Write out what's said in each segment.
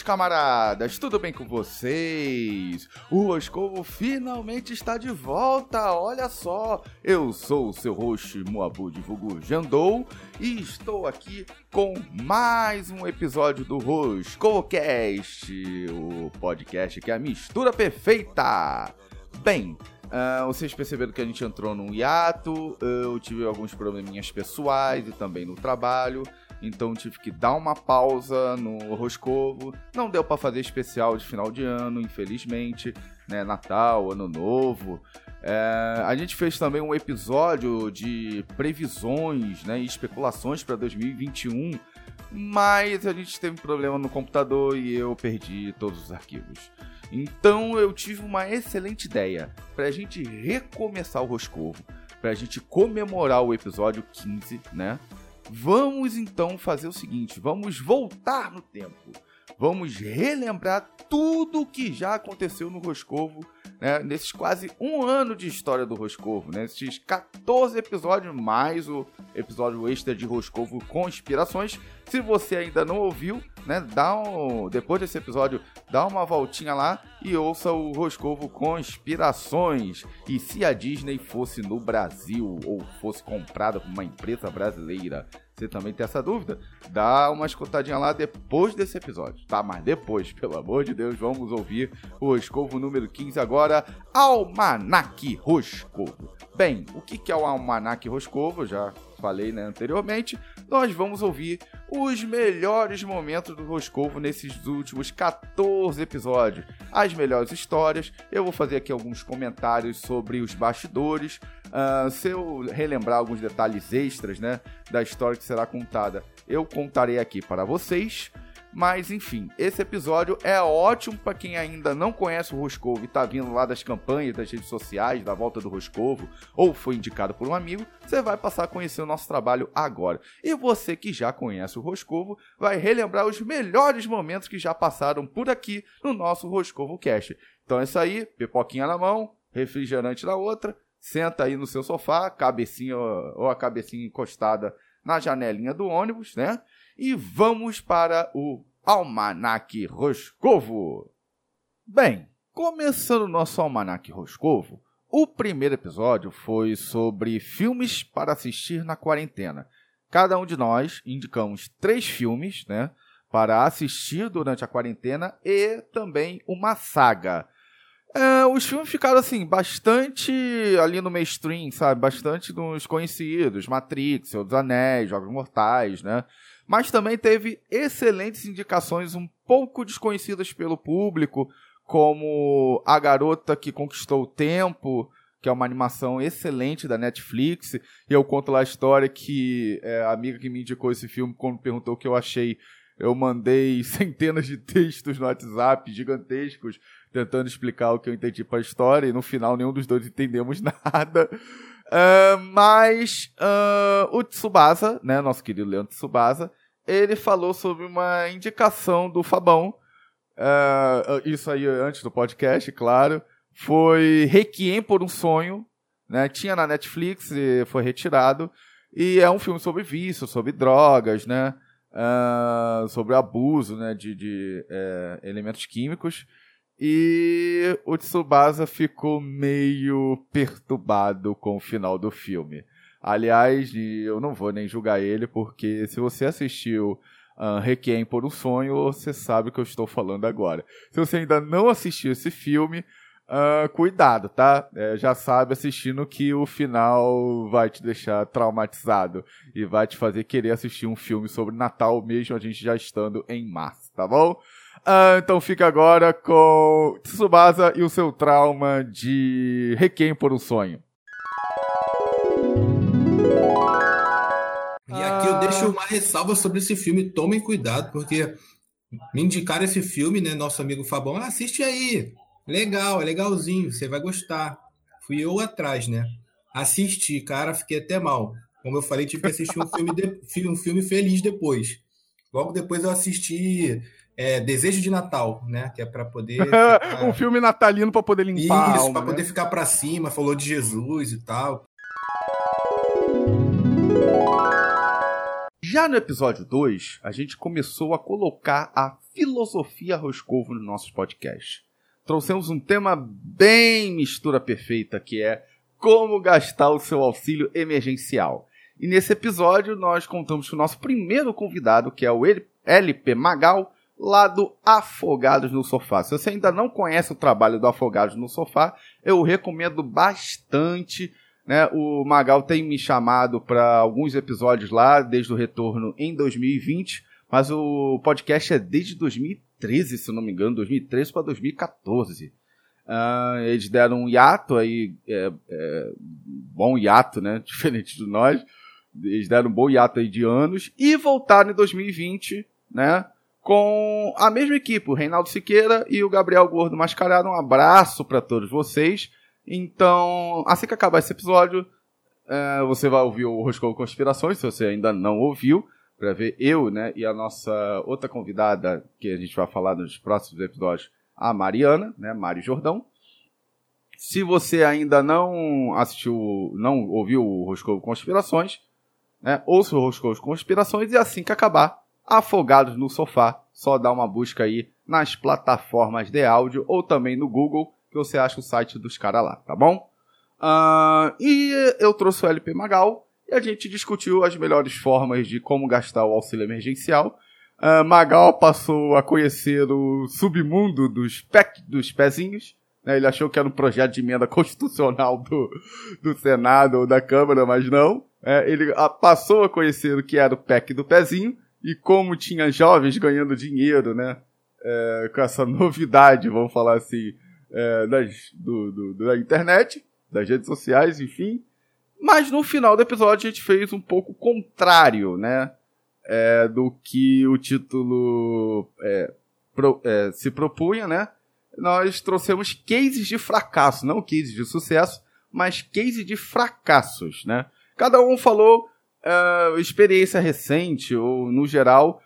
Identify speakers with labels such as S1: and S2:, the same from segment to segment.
S1: meus camaradas, tudo bem com vocês? O Roscovo finalmente está de volta, olha só! Eu sou o seu host de Vulgo Jandou e estou aqui com mais um episódio do RoscovoCast, o podcast que é a mistura perfeita! Bem, Uh, vocês perceberam que a gente entrou num hiato, eu tive alguns probleminhas pessoais e também no trabalho, então tive que dar uma pausa no Roscovo. Não deu para fazer especial de final de ano, infelizmente, né? Natal, Ano Novo. É, a gente fez também um episódio de previsões né, e especulações para 2021, mas a gente teve problema no computador e eu perdi todos os arquivos. Então eu tive uma excelente ideia para a gente recomeçar o Roscovo, para a gente comemorar o episódio 15, né? Vamos então fazer o seguinte: vamos voltar no tempo. Vamos relembrar tudo o que já aconteceu no Roscovo né, nesses quase um ano de história do Roscovo, né, esses 14 episódios, mais o episódio extra de Roscovo com inspirações. Se você ainda não ouviu, né, dá um, depois desse episódio, dá uma voltinha lá e ouça o Roscovo com inspirações. E se a Disney fosse no Brasil ou fosse comprada por uma empresa brasileira, você também tem essa dúvida? Dá uma escutadinha lá depois desse episódio, tá? Mas depois, pelo amor de Deus, vamos ouvir o Roscovo número 15 agora, Almanac Roscovo. Bem, o que é o Almanac Roscovo? Já falei né, anteriormente, nós vamos ouvir os melhores momentos do Roscovo nesses últimos 14 episódios, as melhores histórias. Eu vou fazer aqui alguns comentários sobre os bastidores. Uh, se eu relembrar alguns detalhes extras né, da história que será contada, eu contarei aqui para vocês. Mas enfim, esse episódio é ótimo para quem ainda não conhece o Roscovo e tá vindo lá das campanhas das redes sociais, da volta do Roscovo, ou foi indicado por um amigo, você vai passar a conhecer o nosso trabalho agora. E você que já conhece o Roscovo vai relembrar os melhores momentos que já passaram por aqui no nosso Roscovo Cast. Então é isso aí, pipoquinha na mão, refrigerante na outra, senta aí no seu sofá, cabecinha ou a cabecinha encostada na janelinha do ônibus, né? E vamos para o Almanac Roscovo. Bem, começando o nosso Almanac Roscovo, o primeiro episódio foi sobre filmes para assistir na quarentena. Cada um de nós indicamos três filmes, né, para assistir durante a quarentena e também uma saga. É, os filmes ficaram assim, bastante ali no mainstream, sabe? Bastante nos conhecidos, Matrix, Senhor dos Anéis, Jogos Mortais, né? Mas também teve excelentes indicações um pouco desconhecidas pelo público, como A Garota que Conquistou o Tempo, que é uma animação excelente da Netflix. E eu conto lá a história que é, a amiga que me indicou esse filme, quando perguntou o que eu achei, eu mandei centenas de textos no WhatsApp gigantescos, tentando explicar o que eu entendi para a história, e no final nenhum dos dois entendemos nada. Uh, mas uh, o Tsubasa, né, nosso querido Leandro Tsubasa, ele falou sobre uma indicação do Fabão. Uh, isso aí antes do podcast, claro. Foi Requiem por um Sonho. Né? Tinha na Netflix e foi retirado. E é um filme sobre vício, sobre drogas, né? Uh, sobre abuso né? de, de é, elementos químicos. E o Tsubasa ficou meio perturbado com o final do filme. Aliás, eu não vou nem julgar ele, porque se você assistiu uh, Requiem por um Sonho, você sabe o que eu estou falando agora. Se você ainda não assistiu esse filme, uh, cuidado, tá? É, já sabe assistindo que o final vai te deixar traumatizado e vai te fazer querer assistir um filme sobre Natal, mesmo a gente já estando em março, tá bom? Uh, então fica agora com Tsubasa e o seu trauma de Requiem por um Sonho.
S2: E aqui eu deixo uma ressalva sobre esse filme. Tomem cuidado, porque me indicaram esse filme, né? Nosso amigo Fabão, ah, assiste aí. Legal, é legalzinho, você vai gostar. Fui eu atrás, né? Assisti, cara, fiquei até mal. Como eu falei, tive que assistir um filme, de, um filme feliz depois. Logo depois eu assisti é, Desejo de Natal, né? Que é para poder.
S1: Ficar... um filme natalino para poder limpar.
S2: Isso, para né? poder ficar para cima. Falou de Jesus e tal.
S1: Já no episódio 2, a gente começou a colocar a filosofia Roscovo no nosso podcast. Trouxemos um tema bem mistura perfeita, que é como gastar o seu auxílio emergencial. E nesse episódio nós contamos com o nosso primeiro convidado, que é o LP Magal, lá do Afogados no Sofá. Se você ainda não conhece o trabalho do Afogados no Sofá, eu recomendo bastante. Né? O Magal tem me chamado para alguns episódios lá, desde o retorno em 2020, mas o podcast é desde 2013, se não me engano, 2013 para 2014. Uh, eles deram um hiato aí, é, é, bom hiato, né? Diferente de nós. Eles deram um bom hiato aí de anos e voltaram em 2020, né? com a mesma equipe, o Reinaldo Siqueira e o Gabriel Gordo Mascarado. Um abraço para todos vocês. Então, assim que acabar esse episódio, é, você vai ouvir o Roscoe Conspirações, se você ainda não ouviu, para ver eu né, e a nossa outra convidada, que a gente vai falar nos próximos episódios, a Mariana, né, Mari Jordão. Se você ainda não assistiu, não ouviu o Roscoe Conspirações, né, ouça o Roscoe Conspirações e assim que acabar, Afogados no Sofá. Só dá uma busca aí nas plataformas de áudio ou também no Google, que você acha o site dos caras lá, tá bom? Uh, e eu trouxe o LP Magal e a gente discutiu as melhores formas de como gastar o auxílio emergencial. Uh, Magal passou a conhecer o submundo dos, PEC, dos pezinhos. Né? Ele achou que era um projeto de emenda constitucional do, do Senado ou da Câmara, mas não. É, ele a, passou a conhecer o que era o PEC do pezinho e como tinha jovens ganhando dinheiro, né? É, com essa novidade, vamos falar assim, é, das, do, do, da internet, das redes sociais, enfim. Mas no final do episódio a gente fez um pouco contrário, né? É, do que o título é, pro, é, se propunha, né? Nós trouxemos cases de fracasso, não cases de sucesso, mas cases de fracassos, né? Cada um falou uh, experiência recente, ou no geral,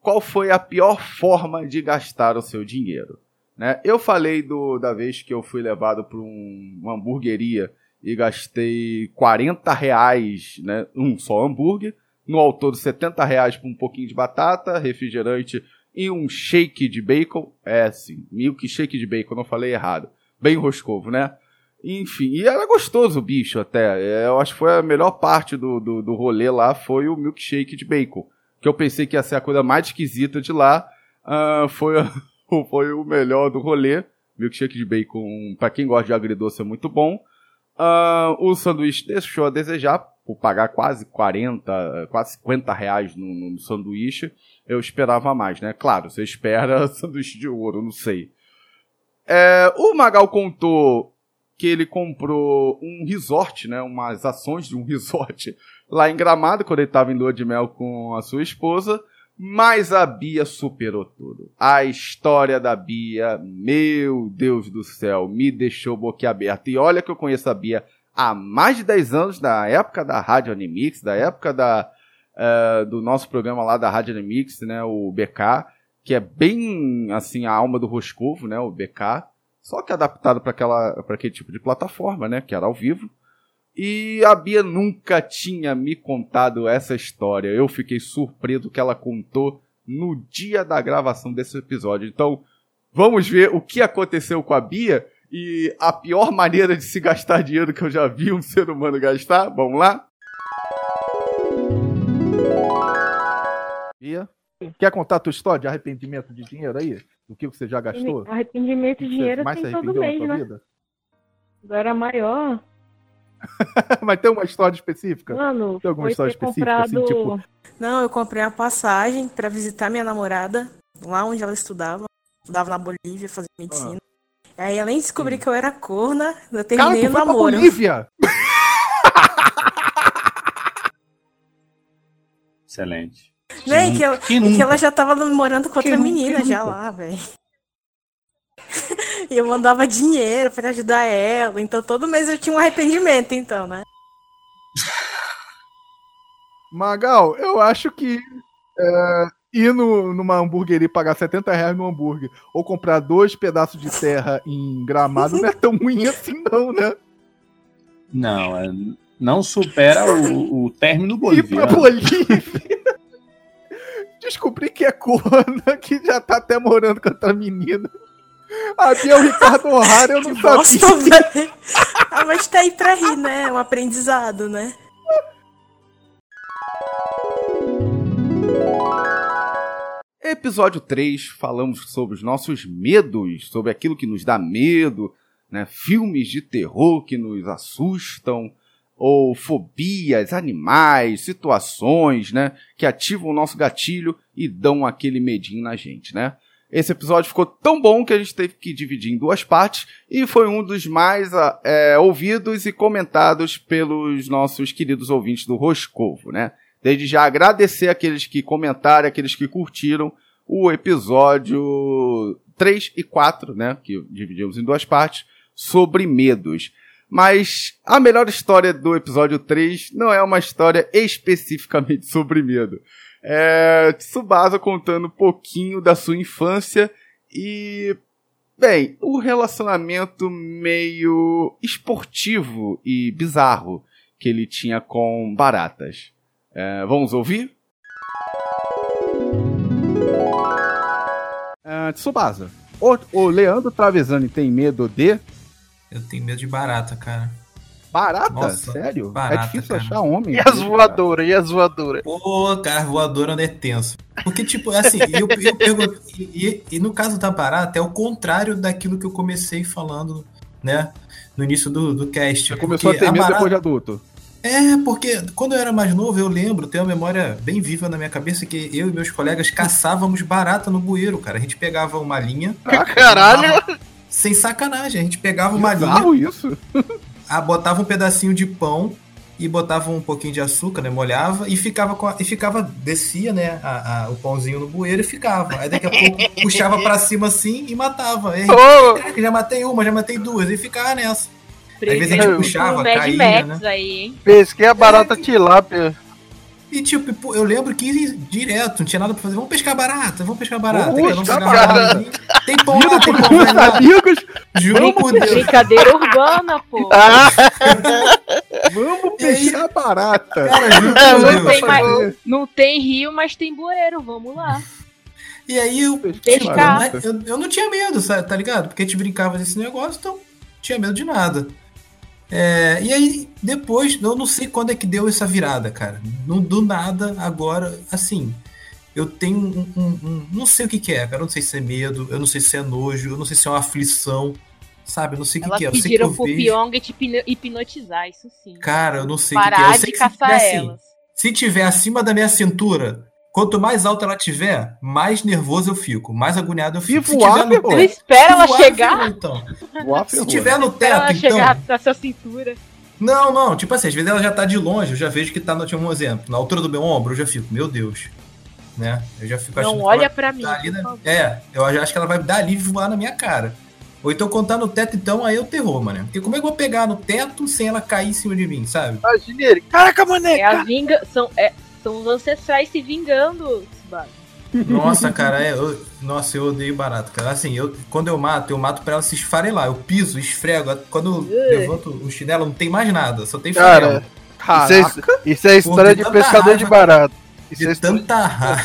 S1: qual foi a pior forma de gastar o seu dinheiro? Né? Eu falei do, da vez que eu fui levado para um, uma hamburgueria e gastei 40 reais, né, um só hambúrguer, no ao todo 70 reais por um pouquinho de batata, refrigerante e um shake de bacon. É, sim, milkshake de bacon, não falei errado. Bem roscovo, né? Enfim, e era gostoso o bicho até. É, eu acho que foi a melhor parte do, do, do rolê lá, foi o milkshake de bacon. Que eu pensei que ia ser a coisa mais esquisita de lá. Uh, foi, foi o melhor do rolê. Milkshake de bacon, para quem gosta de agridoce, é muito bom. Uh, o sanduíche deixou a desejar, por pagar quase 40, quase 50 reais no, no sanduíche. Eu esperava mais, né? Claro, você espera sanduíche de ouro, não sei. É, o Magal contou que ele comprou um resort, né, umas ações de um resort lá em Gramado, quando ele estava em lua de mel com a sua esposa, mas a Bia superou tudo. A história da Bia, meu Deus do céu, me deixou boquiaberto. E olha que eu conheço a Bia há mais de 10 anos, da época da Rádio Animix, da época da, uh, do nosso programa lá da Rádio Animix, né, o BK, que é bem, assim, a alma do Roscovo, né, o BK só que adaptado para aquela para aquele tipo de plataforma, né, que era ao vivo. E a Bia nunca tinha me contado essa história. Eu fiquei surpreso que ela contou no dia da gravação desse episódio. Então, vamos ver o que aconteceu com a Bia e a pior maneira de se gastar dinheiro que eu já vi um ser humano gastar. Vamos lá? Bia, quer contar a tua história de arrependimento de dinheiro aí? do que você já gastou?
S3: Arrependimento de dinheiro mais tem todo mês, né? Vida? Quando era maior.
S1: Mas tem uma história específica?
S3: Mano,
S1: tem alguma história específica?
S3: Assim, comprado... Assim, tipo... Não, eu comprei a passagem para visitar minha namorada, lá onde ela estudava. Estudava na Bolívia, fazendo medicina. Ah. Aí, além de descobrir Sim. que eu era corna, eu terminei Cara, o namoro.
S1: Bolívia?
S4: Excelente.
S3: Véi, que, que, ela já tava namorando com outra menina já lá, velho. E eu mandava dinheiro para ajudar ela. Então todo mês eu tinha um arrependimento, então, né?
S1: Magal, eu acho que é, ir no, numa hamburgueria e pagar 70 reais no hambúrguer ou comprar dois pedaços de terra em gramado não é tão ruim assim, não, né?
S4: Não, é, não supera o, o término boliviano.
S1: Ir pra Bolívia descobri que é corna, que já tá até morando com outra menina. A Bia é o Ricardo O'Hara, eu não
S3: Bosta,
S1: sabia.
S3: velho. Ah, mas tá aí pra rir, né? É um aprendizado, né?
S1: Episódio 3, falamos sobre os nossos medos, sobre aquilo que nos dá medo, né? Filmes de terror que nos assustam, ou fobias, animais, situações, né? Que ativam o nosso gatilho e dão aquele medinho na gente, né? Esse episódio ficou tão bom que a gente teve que dividir em duas partes e foi um dos mais ah, é, ouvidos e comentados pelos nossos queridos ouvintes do Roscovo, né? Desde já agradecer aqueles que comentaram, aqueles que curtiram o episódio 3 e 4, né? Que dividimos em duas partes, sobre medos. Mas a melhor história do episódio 3 não é uma história especificamente sobre medo. É Tsubasa contando um pouquinho da sua infância e, bem, o relacionamento meio esportivo e bizarro que ele tinha com baratas. É, vamos ouvir? É, Tsubasa, o, o Leandro Travesani tem medo de
S2: Eu tenho medo de barata, cara.
S1: Barata?
S2: Nossa,
S1: Sério?
S2: barata,
S1: é difícil
S2: cara.
S1: achar homem.
S5: E as voadoras, e as voadoras?
S2: Pô, cara, voadora não é tenso. Porque, tipo, assim, eu, eu pergunto. E, e- e no caso da barata, é o contrário daquilo que eu comecei falando, né? No início do, do cast.
S1: Você começou a ter medo
S2: barata-
S1: depois de adulto.
S2: É, porque quando eu era mais novo, eu lembro, tenho uma memória bem viva na minha cabeça que eu e meus colegas caçávamos barata no bueiro, cara. A gente pegava uma linha.
S5: Caralho!
S2: Sem sacanagem, a gente pegava uma linha,
S1: Bizarro isso.
S2: Ah, botava um pedacinho de pão e botava um pouquinho de açúcar, né? Molhava e ficava com a- e ficava, descia, né? a- a- o pãozinho no bueiro e ficava. Aí daqui a pouco puxava pra cima assim e matava. Aí, caraca, já matei uma, já matei duas, e ficava nessa. Às vezes a gente puxava,
S6: Mad
S2: caía,
S6: Max
S2: né?
S6: aí, hein?
S5: pesquei a barata tilápia.
S2: E tipo, eu lembro que ia direto, não tinha nada pra fazer. Vamos pescar barata, vamos pescar barata.
S1: Pescar
S2: pegava
S5: barata.
S2: Tem pão lá, tem pão lá.
S1: amigos,
S2: Juro por Deus.
S6: Brincadeira urbana, pô.
S5: Ah,
S1: vamos
S2: E aí?
S1: pescar barata.
S2: Cara, juro por
S5: não
S2: Deus.
S6: tem mais- Não tem rio, mas tem bueiro, vamos lá.
S2: E aí eu,
S1: pescar
S2: tipo, eu, eu não tinha medo, sabe, tá ligado? Porque a gente brincava desse negócio, então não tinha medo de nada. É, e aí, depois, eu não sei quando é que deu essa virada, cara. Não, do nada, agora, assim, eu tenho um, um- um- Não sei o que, que é, cara. Eu não sei se é medo, eu não sei se é nojo, eu não sei se é uma aflição, sabe? Eu não sei o que, que é. Eu sei que eu
S6: pro
S2: vejo.
S6: Pyong te hipno- hipnotizar, isso sim.
S2: Cara, eu não sei o que, que é.
S6: Parar
S2: Eu sei
S6: de
S2: que se tiver, assim, se tiver acima da minha cintura, quanto mais alta ela tiver, mais nervoso eu fico, mais agoniado eu fico.
S1: E voar, ferrou.
S6: Você espera ela
S2: voar,
S6: chegar?
S2: ferrou, então.
S1: Voar
S2: Se tiver no
S6: Espera ela
S2: teto, então.
S6: chegar na sua cintura.
S2: Não, não, tipo assim, às vezes ela já tá de longe, eu já vejo que tá, no, tinha um exemplo, na altura do meu ombro, eu já fico, meu Deus. Né? Eu já fico
S6: Não
S2: achando
S6: olha
S2: que
S6: pra
S2: ela
S6: mim.
S2: né?
S6: favor.
S2: É, eu já acho que ela vai dar ali e voar na minha cara. Ou então quando tá no teto, então, aí é o terror, mano. Porque como é que eu vou pegar no teto sem ela cair em cima de mim, sabe?
S5: imagine ele. Caraca, mané!
S6: É a vinga... são, é, são os ancestrais se vingando, Tsubasa.
S2: Nossa, cara, é, eu- nossa, eu odeio barato, cara. Assim, eu, quando eu mato, eu mato pra ela se esfarelar. Eu piso, esfrego. Quando eu levanto o chinelo, não tem mais nada, só tem
S5: Cara,
S2: farelo.
S5: Isso é, isso é história de
S2: tanta
S5: pescador
S2: raiva,
S5: de barato. Isso é
S2: De
S5: história
S2: tanta raiva.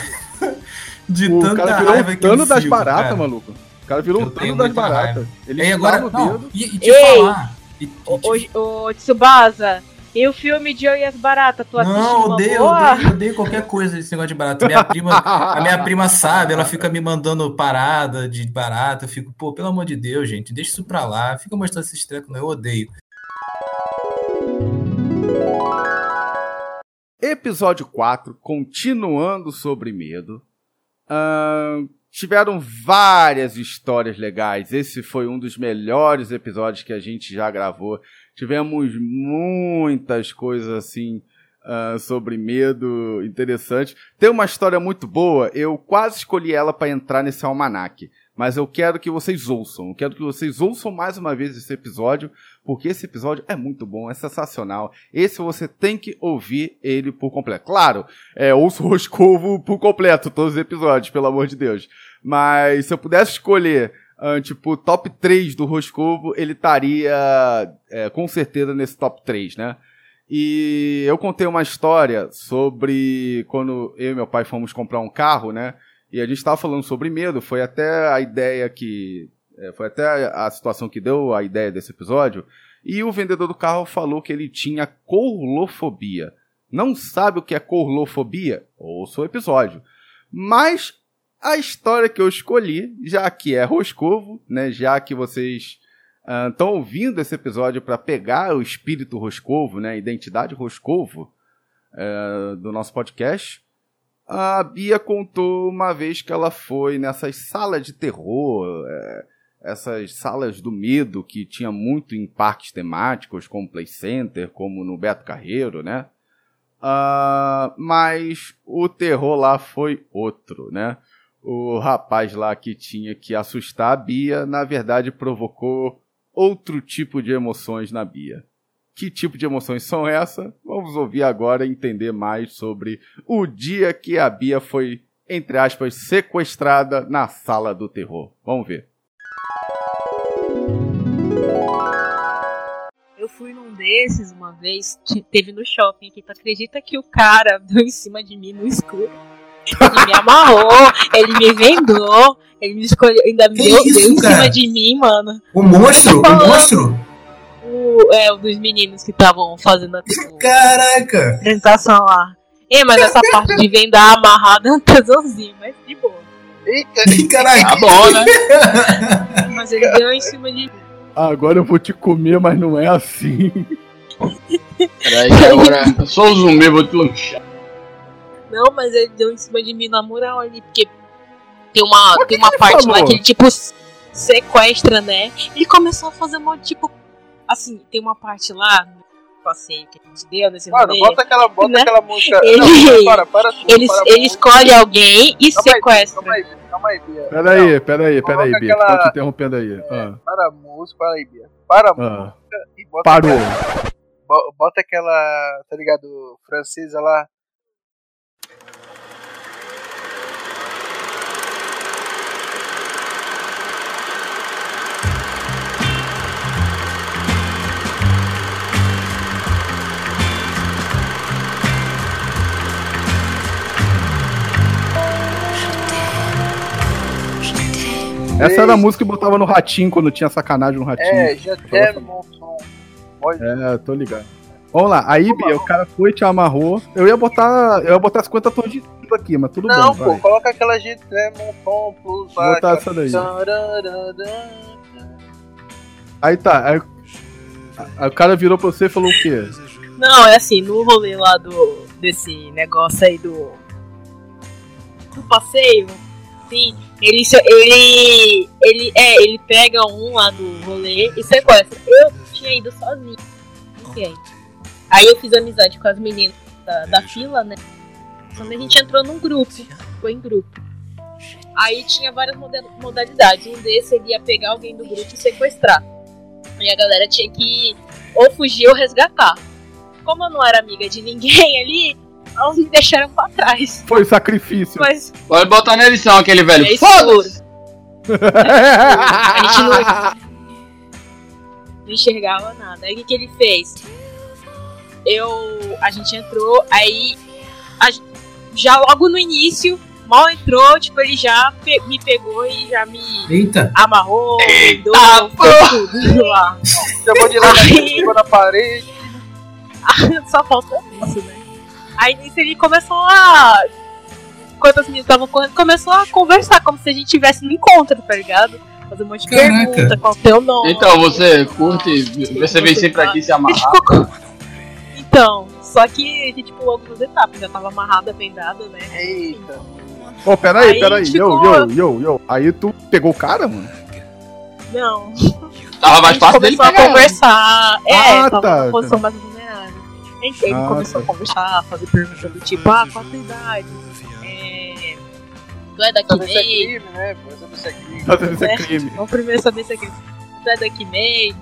S2: De
S1: o
S2: tanta
S1: cara virou
S2: raiva
S1: o
S2: que eu
S1: das baratas, maluco. O cara virou
S2: Eu
S1: o Tano das baratas. Ele
S2: E agora,
S1: estala o
S2: não,
S1: dedo.
S2: e, e te
S6: Ei!
S2: falar. E, e te-
S6: Ô, ô, Tsubasa, e o filme de Eu e as Baratas? Tu assistiu
S2: não, odeio,
S6: boa?
S2: odeio, odeio qualquer coisa desse negócio de barata. Minha prima, a minha prima sabe, ela fica me mandando parada de barata. Eu fico, pô, pelo amor de Deus, gente, deixa isso pra lá. Fica mostrando esses trecos, não, eu odeio.
S1: Episódio 4, continuando sobre medo. Ahn, tiveram várias histórias legais. Esse foi um dos melhores episódios que a gente já gravou. Tivemos muitas coisas assim ah, sobre medo interessantes. Tem uma história muito boa. Eu quase escolhi ela para entrar nesse almanaque. Mas eu quero que vocês ouçam. Eu quero que vocês ouçam mais uma vez esse episódio, porque esse episódio é muito bom, é sensacional. Esse você tem que ouvir ele por completo. Claro, é, ouça o Roscovo por completo, todos os episódios, pelo amor de Deus. Mas se eu pudesse escolher, ah, tipo, top 3 do Roscovo, ele estaria é, com certeza nesse top 3, né? E eu contei uma história sobre quando eu e meu pai fomos comprar um carro, né? E a gente estava falando sobre medo. Foi até a ideia que. é, Foi até a situação que deu a ideia desse episódio. E o vendedor do carro falou que ele tinha corlofobia. Não sabe o que é corlofobia? Ouça o episódio. Mas a história que eu escolhi, já que é Roscovo, né? Já que vocês estão ouvindo esse episódio para pegar o espírito Roscovo, né? A identidade Roscovo é, do nosso podcast. A Bia contou uma vez que ela foi nessas salas de terror, é, essas salas do medo que tinha muito em parques temáticos, como Play Center, como no Beto Carreiro, né? Ah, mas o terror lá foi outro, né? O rapaz lá que tinha que assustar a Bia, na verdade, provocou outro tipo de emoções na Bia. Que tipo de emoções são essas? Vamos ouvir agora e entender mais sobre o dia que a Bia foi, entre aspas, sequestrada na sala do terror. Vamos ver.
S6: Eu fui num desses uma vez, te- teve no shopping aqui. Tu acredita que o cara deu em cima de mim no escuro? Ele me amarrou, ele me vendou, ele me escolheu, ainda me
S2: Que
S6: deu,
S2: isso,
S6: deu em cima de mim, mano.
S2: O monstro? O monstro?
S6: O, é, um dos meninos que estavam fazendo a tipo,
S2: Caraca!
S6: apresentação lá. É, mas essa parte de vendar amarrado é um tesãozinho, mas de boa.
S5: Eita,
S2: Caraca!
S4: Tá bom, né?
S6: Mas ele deu em cima de mim.
S1: Agora eu vou te comer, mas não é assim.
S4: Peraí, agora. Só o zumbi, vou te lanchar.
S6: Não, mas ele deu em cima de mim na moral ali, porque tem uma, tem uma parte
S1: falou?
S6: lá que ele, tipo, sequestra, né? Ele começou a fazer um tipo. Assim, tem uma parte lá no passeio que a gente deu nesse
S5: Mano,
S6: rolê.
S5: bota aquela, bota
S6: Né?
S5: aquela música.
S6: Ele-
S5: Não, para, para tudo.
S6: Ele,
S5: para
S6: ele escolhe alguém e
S5: Calma aí,
S6: sequestra.
S5: Calma aí, Bia, calma aí, Bia.
S1: Peraí, peraí, peraí, Bia.
S5: aquela-
S1: Tô te interrompendo aí. Ah,
S5: Para a música, para aí, Bia. Para a
S1: ah.
S5: música e bota.
S1: Parou.
S5: aquela- bo- Bota aquela, tá ligado, francesa lá.
S1: Essa era a música que botava no ratinho quando tinha sacanagem no ratinho.
S5: É, já tem montou.
S1: É, tô ligado. Vamos lá, aí, Bia, o cara foi, te amarrou. Eu ia botar. Eu ia botar 50 tons de cinza aqui, mas tudo
S5: Não,
S1: bem.
S5: pô,
S1: vai.
S5: coloca aquela gente, né, Monton Plus
S1: Vou botar essa daí. Aí tá. Aí, aí o cara virou pra você e falou o quê?
S6: Não, é assim, no rolê lá do. desse negócio aí do. do passeio, sim, ele, ele. ele. É, ele pega um lá do rolê e sequestra. Eu tinha ido sozinho. Ninguém. Aí eu fiz amizade com as meninas da, da fila, né? Quando a gente entrou num grupo, foi em grupo. Aí tinha várias moda- modalidades. Um desses ele ia pegar alguém do grupo e sequestrar. E a galera tinha que ou fugir ou resgatar. Como eu não era amiga de ninguém ali, elas me deixaram pra trás.
S1: Foi sacrifício.
S6: Mas
S4: Pode botar na edição aquele velho.
S6: é
S4: Foda-se!
S6: A gente não, não enxergava nada. Aí o que, que ele fez? Eu. A gente entrou, aí. a já logo no início, mal entrou, tipo, ele já pe- me pegou e já me
S2: Eita!
S6: amarrou,
S4: Eita,
S6: deu, tudo lá.
S5: Chamou de lá na parede.
S6: Só falta isso, né? Aí nisso ele começou a. Enquanto as meninas estavam correndo, começou a conversar, como se a gente tivesse no encontro, tá ligado? Fazer um monte de
S2: Caraca.
S6: pergunta, qual o teu nome.
S4: Então, você curte, você vem sempre aqui se amarrar.
S6: ficou Então, só que a gente pulou algumas etapas, já tava amarrada, vendada, né?
S5: Eita.
S1: Pô, peraí,
S6: Aí
S1: peraí.
S6: ficou-
S1: Yo, yo, yo, yo. Aí tu pegou o cara, mano?
S6: Não.
S4: Tava mais fácil dele
S6: começou a
S4: pegar.
S6: conversar. É,
S1: Ah,
S6: tava
S1: tá.
S6: posição mais vulnerável. Ele, começou
S1: tá.
S6: a conversar, fazer perguntas do tipo, ah, qual a tua idade? É... Tu é daqui
S5: Saber se é
S6: mesmo?
S5: crime, né? Pra saber se é crime.
S1: Isso
S6: É.
S1: é crime.
S6: Vamos primeiro saber se é crime. Tu é daqui mesmo?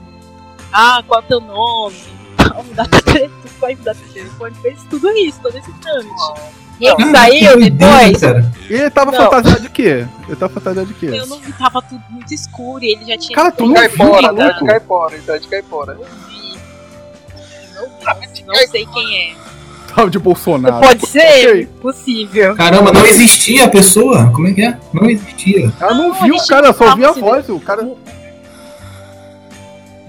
S6: Ah, qual é o teu nome? Tal, me dá teu telefone, me dá teu telefone. Fez tudo isso, todo esse trâmite. E ele
S2: Caraca,
S6: saiu depois.
S2: cara.
S1: E ele tava
S6: Não.
S1: fantasiado de quê? Ele tava fantasiado de quê?
S6: Eu não vi, tava tudo muito escuro e ele já tinha.
S1: Cara, tu não viu,
S5: Caipora,
S6: vi,
S5: né?
S1: maluco?
S5: De caipora, então é de caipora.
S6: Eu vi. Não sei quem é.
S1: Tal de Bolsonaro.
S6: Pode ser possível.
S2: Caramba, não existia a pessoa? Como é que é? Não existia.
S1: Ela não
S6: Não,
S1: viu o cara, só ouviu a voz. O cara.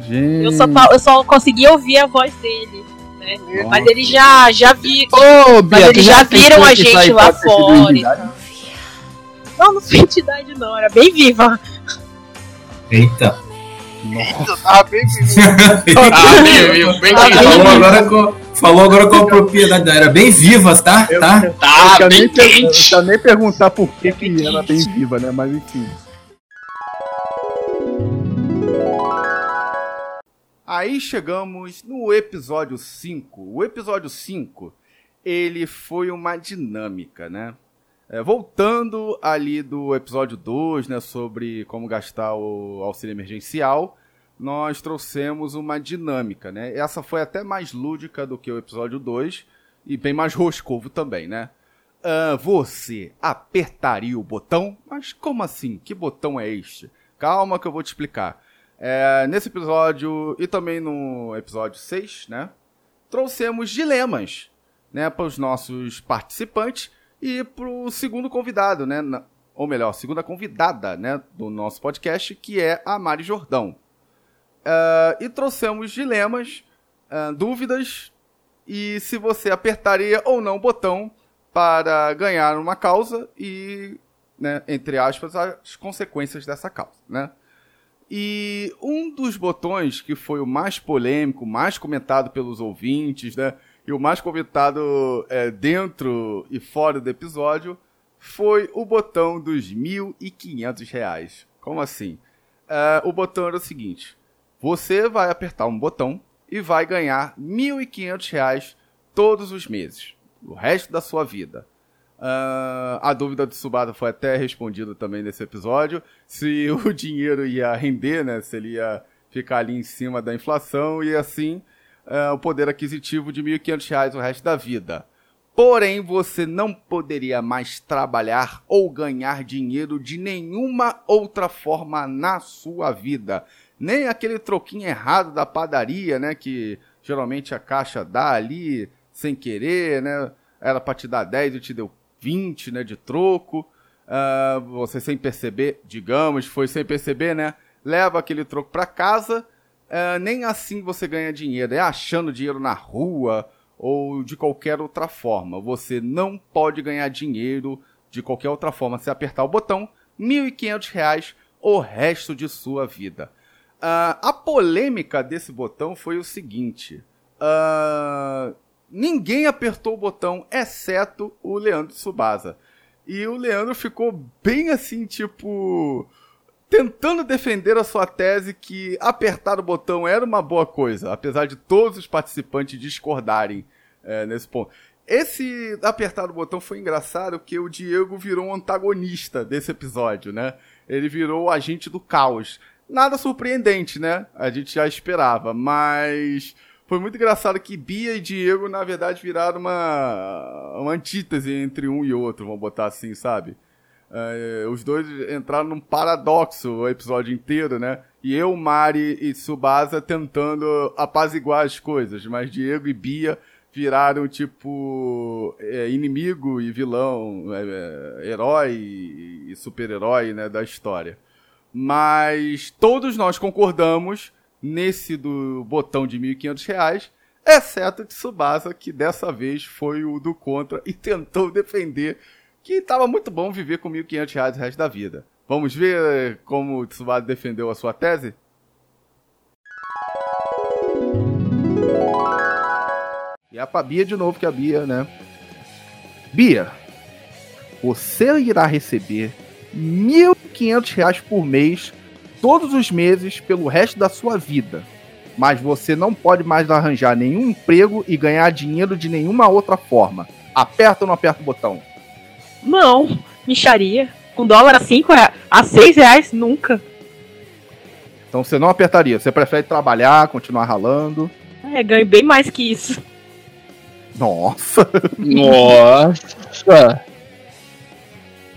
S1: Gente.
S6: Eu só, eu só consegui ouvir a voz dele. Né? Mas ele já, já vi.
S4: Ô,
S6: Mas eles já viram a gente lá fora. então. Não, não foi entidade, não, era bem viva.
S2: Eita.
S5: Eu tava bem vivo.
S4: Ah, bem, viu, bem,
S6: bem,
S2: Falou agora com, falou agora com a propriedade. Era bem vivas, tá?
S1: Eu-
S2: tá?
S4: Tá,
S1: eu
S4: bem
S1: nem, eu nem perguntar por que, que ela bem viva, né? Mas enfim. Aí chegamos no episódio 5. O episódio 5, ele foi uma dinâmica, né? É, voltando ali do episódio 2, né, sobre como gastar o auxílio emergencial, nós trouxemos uma dinâmica, né? Essa foi até mais lúdica do que o episódio 2 e bem mais roscovo também, né? Ah, você apertaria o botão? Mas como assim? Que botão é este? Calma que eu vou te explicar. É, nesse episódio e também no episódio 6, né? Trouxemos dilemas, né, para os nossos participantes e para o segundo convidado, né? ou melhor, segunda convidada, né, do nosso podcast, que é a Mari Jordão. Ah, e trouxemos dilemas, ah, dúvidas e se você apertaria ou não o botão para ganhar uma causa e, né, entre aspas, as consequências dessa causa, né? E um dos botões que foi o mais polêmico, mais comentado pelos ouvintes, né? E o mais comentado é, dentro e fora do episódio foi o botão dos 1.500 reais. Como assim? É, o botão era o seguinte: você vai apertar um botão e vai ganhar 1.500 reais todos os meses, o resto da sua vida. Ah, a dúvida do Subada foi até respondida também nesse episódio. Se o dinheiro ia render, né? Se ele ia ficar ali em cima da inflação e assim ah, o poder aquisitivo de 1.500 reais o resto da vida. Porém, você não poderia mais trabalhar ou ganhar dinheiro de nenhuma outra forma na sua vida. Nem aquele troquinho errado da padaria, né? Que geralmente a caixa dá ali sem querer, né? Era para te dar 10 e te deu 20, né? De troco. Ah, você sem perceber, digamos, foi sem perceber, né? Leva aquele troco para casa. Ah, nem assim você ganha dinheiro. É achando dinheiro na rua ou de qualquer outra forma. Você não pode ganhar dinheiro de qualquer outra forma. Se apertar o botão, 1.500 reais o resto de sua vida. Ah, a polêmica desse botão foi o seguinte: ah, ninguém apertou o botão, exceto o Leandro Subasa. E o Leandro ficou bem assim, tipo. Tentando defender a sua tese que apertar o botão era uma boa coisa, apesar de todos os participantes discordarem é, nesse ponto. Esse apertar o botão foi engraçado porque o Diego virou um antagonista desse episódio, né? Ele virou o agente do caos. Nada surpreendente, né? A gente já esperava, mas foi muito engraçado que Bia e Diego, na verdade, viraram uma, uma antítese entre um e outro, vamos botar assim, sabe? É, os dois entraram num paradoxo o episódio inteiro, né? E eu, Mari e Subasa tentando apaziguar as coisas, mas Diego e Bia viraram tipo é, inimigo e vilão, é, é, herói e super-herói né, da história. Mas todos nós concordamos nesse do botão de 1.500 reais, exceto Tsubasa, que dessa vez foi o do contra e tentou defender que estava muito bom viver com 1.500 reais o resto da vida. Vamos ver como o Tsubasa defendeu a sua tese? E é pra Bia de novo, que a Bia, né? Bia, você irá receber 1.500 reais por mês, todos os meses, pelo resto da sua vida. Mas você não pode mais arranjar nenhum emprego e ganhar dinheiro de nenhuma outra forma. Aperta ou não aperta o botão?
S6: Não, micharia. Com dólar a 5 a 6 reais, nunca.
S1: Então você não apertaria. Você prefere trabalhar, continuar ralando.
S6: É, ganho bem mais que isso.
S1: Nossa!
S4: Nossa!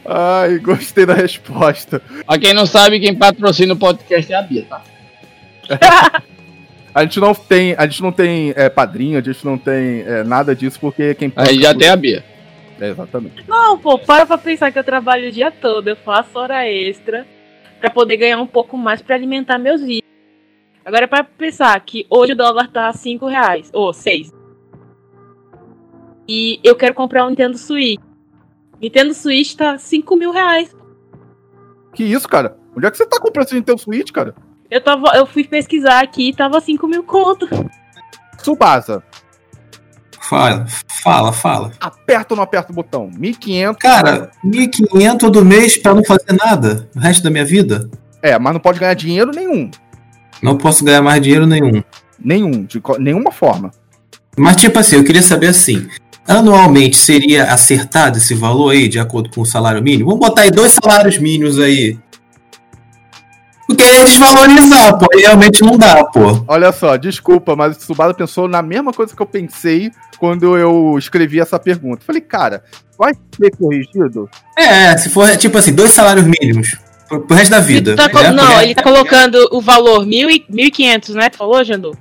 S1: Ai, gostei da resposta.
S4: Pra quem não sabe, quem patrocina o podcast é a Bia, tá?
S1: A gente não tem, a gente não tem é, padrinho, a gente não tem é, nada disso, porque quem
S4: Aí já tem a Bia.
S1: É, exatamente.
S6: Não, pô, para pra pensar que eu trabalho o dia todo, eu faço hora extra pra poder ganhar um pouco mais pra alimentar meus vídeos. Agora para pensar que hoje o dólar tá 5 reais, ou 6. E eu quero comprar um Nintendo Switch. Nintendo Switch tá 5 mil reais.
S1: Que isso, cara? Onde é que você tá comprando esse Nintendo Switch, cara?
S6: Eu, tava, eu fui pesquisar aqui e tava 5 mil conto.
S1: Subasa,
S2: Fala, fala, fala.
S1: aperta ou não aperta o botão? 1500.
S2: Cara, 1.500 do mês pra não fazer nada o resto da minha vida?
S1: É, mas não pode ganhar dinheiro nenhum.
S2: Não posso ganhar mais dinheiro nenhum.
S1: Nenhum, de nenhuma forma.
S2: Mas, tipo assim, eu queria saber assim: anualmente seria acertado esse valor aí, de acordo com o salário mínimo? Vamos botar aí dois salários mínimos aí. Porque é desvalorizar, pô. Realmente não dá, pô.
S1: Olha só, desculpa, mas o Tsubasa pensou na mesma coisa que eu pensei quando eu escrevi essa pergunta. Falei, cara, vai ser corrigido?
S2: É, se for, tipo assim, dois salários mínimos pro, pro resto da vida.
S6: Ele tá
S2: né?
S6: não, ele tá colocando o valor 1.000 e- 1.500, né? Tu falou, Jandu?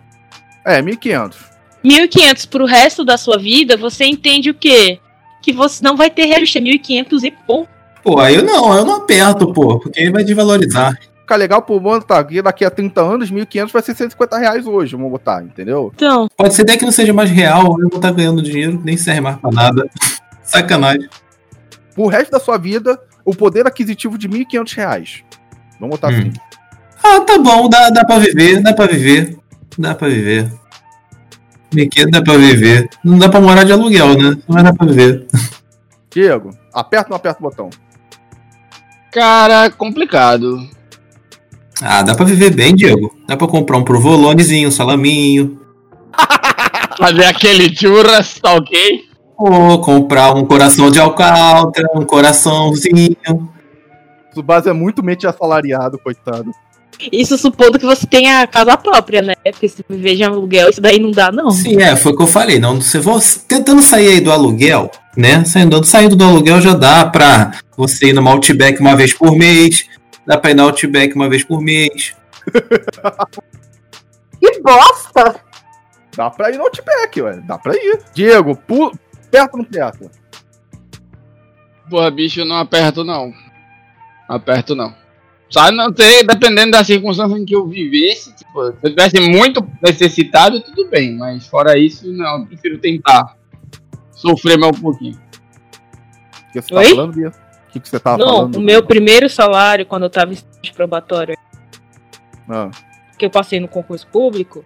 S1: É, 1500.
S6: 1.500 pro resto da sua vida, você entende o quê? Que você não vai ter reajuste, é 1.500 e pô.
S2: Pô, aí eu não, eu não aperto, pô, porque vai desvalorizar.
S1: Fica legal pro mundo, tá? Aqui daqui a 30 anos, 1500 vai ser 150 reais hoje, vamos botar, entendeu?
S6: Então,
S2: Pode ser até que não seja mais real, eu vou estar ganhando dinheiro, nem serve mais pra nada. Sacanagem.
S1: Pro resto da sua vida, o poder aquisitivo de 1.500 reais. Vamos botar
S2: Hum.
S1: assim.
S2: Ah, tá bom, dá, dá pra viver, dá pra viver. Dá pra viver. Brinquedo dá pra viver. Não dá pra morar de aluguel, né? Mas dá pra viver.
S1: Diego, aperta ou não aperta o botão?
S4: Cara, complicado.
S2: Ah, dá pra viver bem, Diego. Dá pra comprar um provolonezinho, um salaminho.
S4: Fazer aquele churras, tá ok?
S2: Ou comprar um coração de alcatra, um coraçãozinho.
S1: Tsubasa é muito mente assalariado, coitado.
S6: isso supondo que você tenha casa própria, né? Porque se viver de aluguel, isso daí não dá, não.
S2: Sim, é, foi o que eu falei. Não, você vai tentando sair aí do aluguel, né? Saindo, saindo do aluguel já dá pra você ir no Outback uma vez por mês. Dá pra ir no Outback uma vez por mês.
S3: Que bosta!
S1: Dá pra ir no Outback, ué. Dá pra ir. Diego, pu... aperta ou não aperta?
S4: Porra, bicho, eu não aperto não. Aperto não. Só não sei, dependendo da circunstância em que eu vivesse, tipo, se eu tivesse muito necessitado, tudo bem, mas fora isso, não, eu prefiro tentar sofrer mais um pouquinho.
S1: O que você
S6: Oi?
S1: tá falando, Bia? O que, que você tava
S6: não,
S1: falando?
S6: o meu primeiro salário, quando eu tava em estágio probatório,
S1: Ah,
S6: que eu passei no concurso público,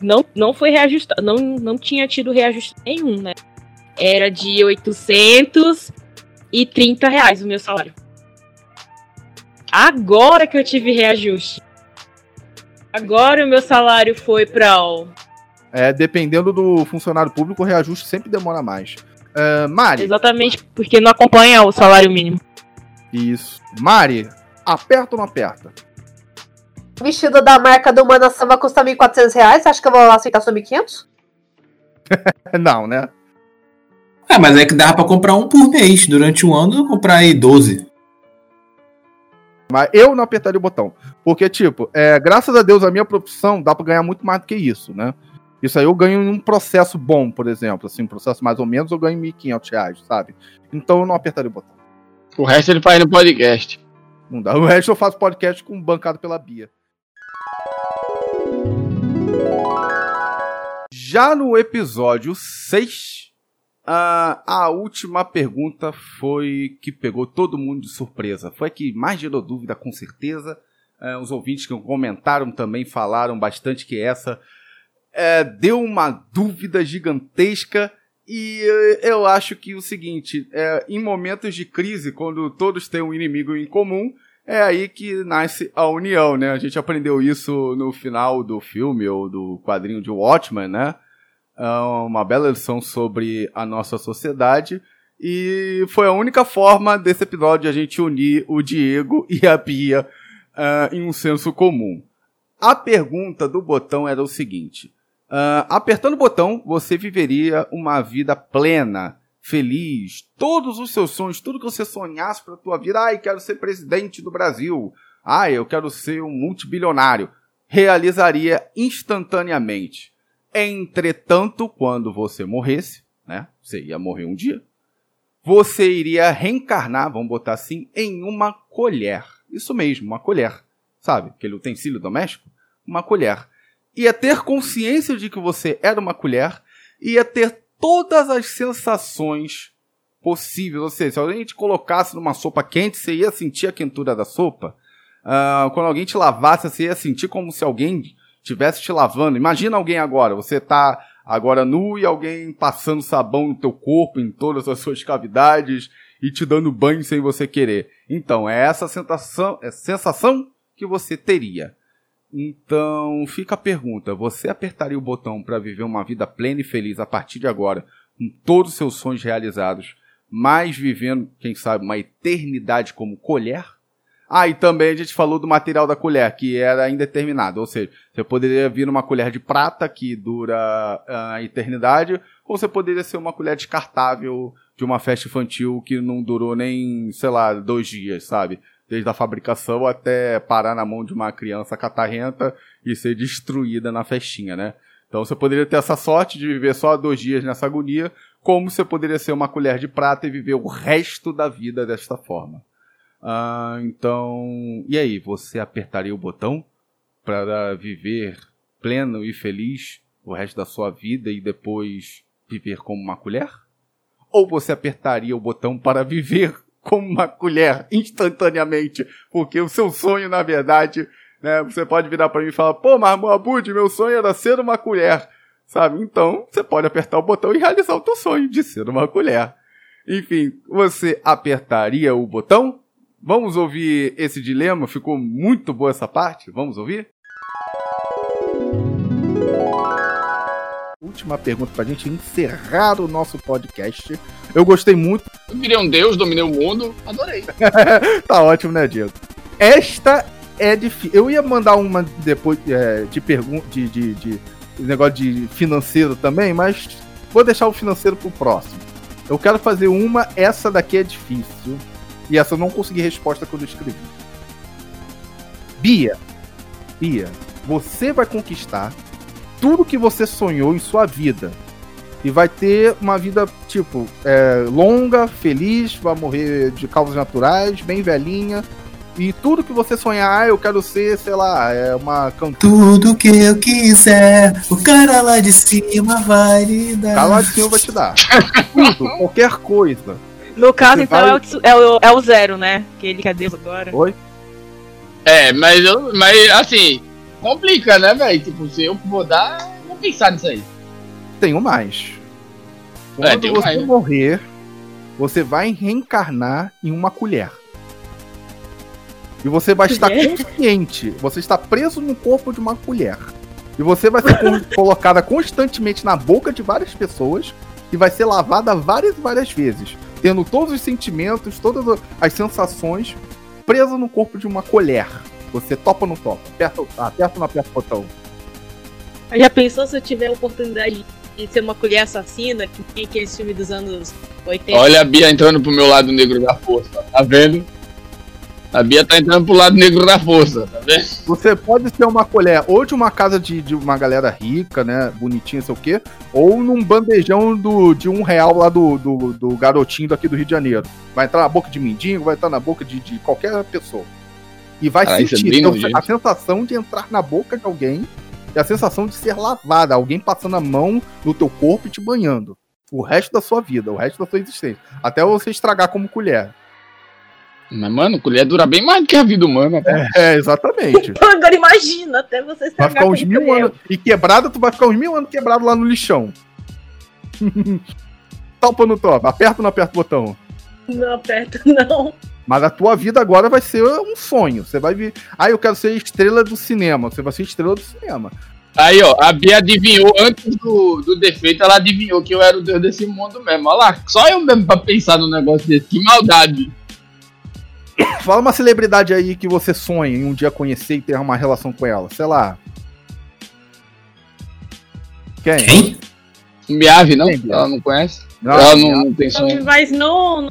S6: não, não foi reajustado, não, não tinha tido reajuste nenhum, né? Era de 830 reais o meu salário. Agora que eu tive reajuste. Agora o meu salário foi pra. ó,
S1: é, dependendo do funcionário público, o reajuste sempre demora mais. É, Mari,
S6: Exatamente porque não acompanha o salário mínimo.
S1: Isso. Mari, aperta ou não aperta?
S3: O vestido da marca do Mana Samba custa 1.400 reais. Você acha que eu vou aceitar só 1.500?
S1: Não, né?
S2: É, mas é que dá pra comprar um por mês. Durante um ano, eu comprar aí 12.
S1: Mas eu não apertaria o botão. Porque, tipo, é, graças a Deus, a minha profissão dá pra ganhar muito mais do que isso, né? Isso aí eu ganho em um processo bom, por exemplo. Assim, um processo mais ou menos, eu ganho 1.500 reais, sabe? Então eu não apertaria o botão.
S4: O resto ele faz no podcast.
S1: Não dá. O resto eu faço podcast com bancado pela Bia. Já no episódio 6, a, a última pergunta foi que pegou todo mundo de surpresa. Foi a que mais gerou dúvida, com certeza. É, os ouvintes que comentaram também falaram bastante que essa é, deu uma dúvida gigantesca. E é, eu acho que o seguinte, é, em momentos de crise, quando todos têm um inimigo em comum, é aí que nasce a união, né? A gente aprendeu isso no final do filme ou do quadrinho de Watchmen, né? É uma bela lição sobre a nossa sociedade. E foi a única forma desse episódio a gente unir o Diego e a Bia ah, em um senso comum. A pergunta do botão era o seguinte: ah, apertando o botão, você viveria uma vida plena, feliz, todos os seus sonhos, tudo que você sonhasse para tua vida. Ai, quero ser presidente do Brasil. Ai, eu quero ser um multibilionário. realizaria instantaneamente. Entretanto, quando você morresse, né? Você ia morrer um dia. Você iria reencarnar, vamos botar assim, em uma colher. Isso mesmo, uma colher. Sabe? Aquele utensílio doméstico? Uma colher. Ia ter consciência de que você era uma colher. Ia ter todas as sensações possíveis. Ou seja, se alguém te colocasse numa sopa quente, você ia sentir a quentura da sopa. Uh, quando alguém te lavasse, você ia sentir como se alguém estivesse te lavando. Imagina alguém agora, você tá agora nu e alguém passando sabão no teu corpo, em todas as suas cavidades e te dando banho sem você querer. Então, é essa sensação, é sensação que você teria. Então, fica a pergunta: você apertaria o botão para viver uma vida plena e feliz a partir de agora, com todos os seus sonhos realizados, mas vivendo, quem sabe, uma eternidade como colher? Ah, e também a gente falou do material da colher, que era indeterminado. Ou seja, você poderia vir uma colher de prata, que dura ah, a eternidade, ou você poderia ser uma colher descartável de uma festa infantil que não durou nem, sei lá, dois dias, sabe? Desde a fabricação até parar na mão de uma criança catarrenta e ser destruída na festinha, né? Então você poderia ter essa sorte de viver só dois dias nessa agonia, como você poderia ser uma colher de prata e viver o resto da vida desta forma. Ah, então, e aí, você apertaria o botão para viver pleno e feliz o resto da sua vida e depois viver como uma colher? Ou você apertaria o botão para viver como uma colher instantaneamente? Porque o seu sonho, na verdade, né, você pode virar para mim e falar: pô, mas Moabud, meu sonho era ser uma colher. Sabe? Então, você pode apertar o botão e realizar o teu sonho de ser uma colher. Enfim, você apertaria o botão Vamos ouvir esse dilema? Ficou muito boa essa parte. Vamos ouvir? Última pergunta pra gente encerrar o nosso podcast. Eu gostei muito.
S4: Eu virei um deus, dominei o mundo. Adorei.
S1: tá ótimo, né, Diego? Esta é difícil. Eu ia mandar uma depois é, de pergunta de, de, de negócio de financeiro também, mas vou deixar o financeiro pro próximo. Eu quero fazer uma, essa daqui é difícil. E essa eu não consegui resposta quando eu escrevi. Bia, Bia, você vai conquistar tudo que você sonhou em sua vida. E vai ter uma vida, tipo, é, longa, feliz, vai morrer de causas naturais, bem velhinha. E tudo que você sonhar, ah, eu quero ser, sei lá, é uma
S2: cantora. Tudo que eu quiser, o cara lá de cima vai lhe dar. O
S1: cara lá de cima vai te dar. tudo, qualquer coisa.
S3: No caso, então, vai... é, o, é, o, é o zero, né? Que ele quer Deus agora.
S1: Oi?
S4: É, mas, eu, mas assim, complica, né, velho? Tipo, se eu vou dar, vou pensar nisso aí.
S1: Tenho mais. É, Quando é, você mais. morrer, você vai reencarnar em uma colher. E você vai estar consciente. Você está preso no corpo de uma colher. E você vai ser colocada constantemente na boca de várias pessoas e vai ser lavada várias e várias vezes tendo todos os sentimentos, todas as sensações presa no corpo de uma colher. Você topa ou não topa? Aperta, aperta ou não aperta o botão?
S3: Já pensou se eu tiver a oportunidade de ser uma colher assassina, que tem aquele filme dos anos 80?
S4: Olha a Bia entrando pro meu lado negro da força, tá vendo? A Bia tá entrando pro lado negro da força, tá vendo?
S1: Você pode ser uma colher ou de uma casa de, de uma galera rica, né? Bonitinha, sei o quê, ou num bandejão do, de um real lá do, do, do garotinho daqui do Rio de Janeiro. Vai entrar na boca de mendigo, vai entrar na boca de, de qualquer pessoa. E vai ah, sentir é então, a sensação de entrar na boca de alguém e a sensação de ser lavada, alguém passando a mão no teu corpo e te banhando. O resto da sua vida, o resto da sua existência. Até você estragar como colher.
S4: Mas, mano, colher dura bem mais do que a vida humana.
S1: É, é, exatamente.
S3: Agora imagina, até você
S1: Vai ficar uns mil anos. E quebrado, tu vai ficar uns mil anos quebrado lá no lixão. Topa ou não topa? Aperta ou não aperta o botão?
S3: Não aperto, não.
S1: Mas a tua vida agora vai ser um sonho. Você vai vir. Ah, eu quero ser estrela do cinema. Você vai ser estrela do cinema.
S4: Aí, ó, a Bia adivinhou, antes do, do defeito, ela adivinhou que eu era o deus desse mundo mesmo. Olha lá, só eu mesmo pra pensar no negócio desse. Que maldade.
S1: Fala uma celebridade aí que você sonha em um dia conhecer e ter uma relação com ela. Sei lá. Quem? Quem?
S4: Miave, não? Quem? Ela não conhece? Não, ela não, não tem sonho.
S3: Mas não.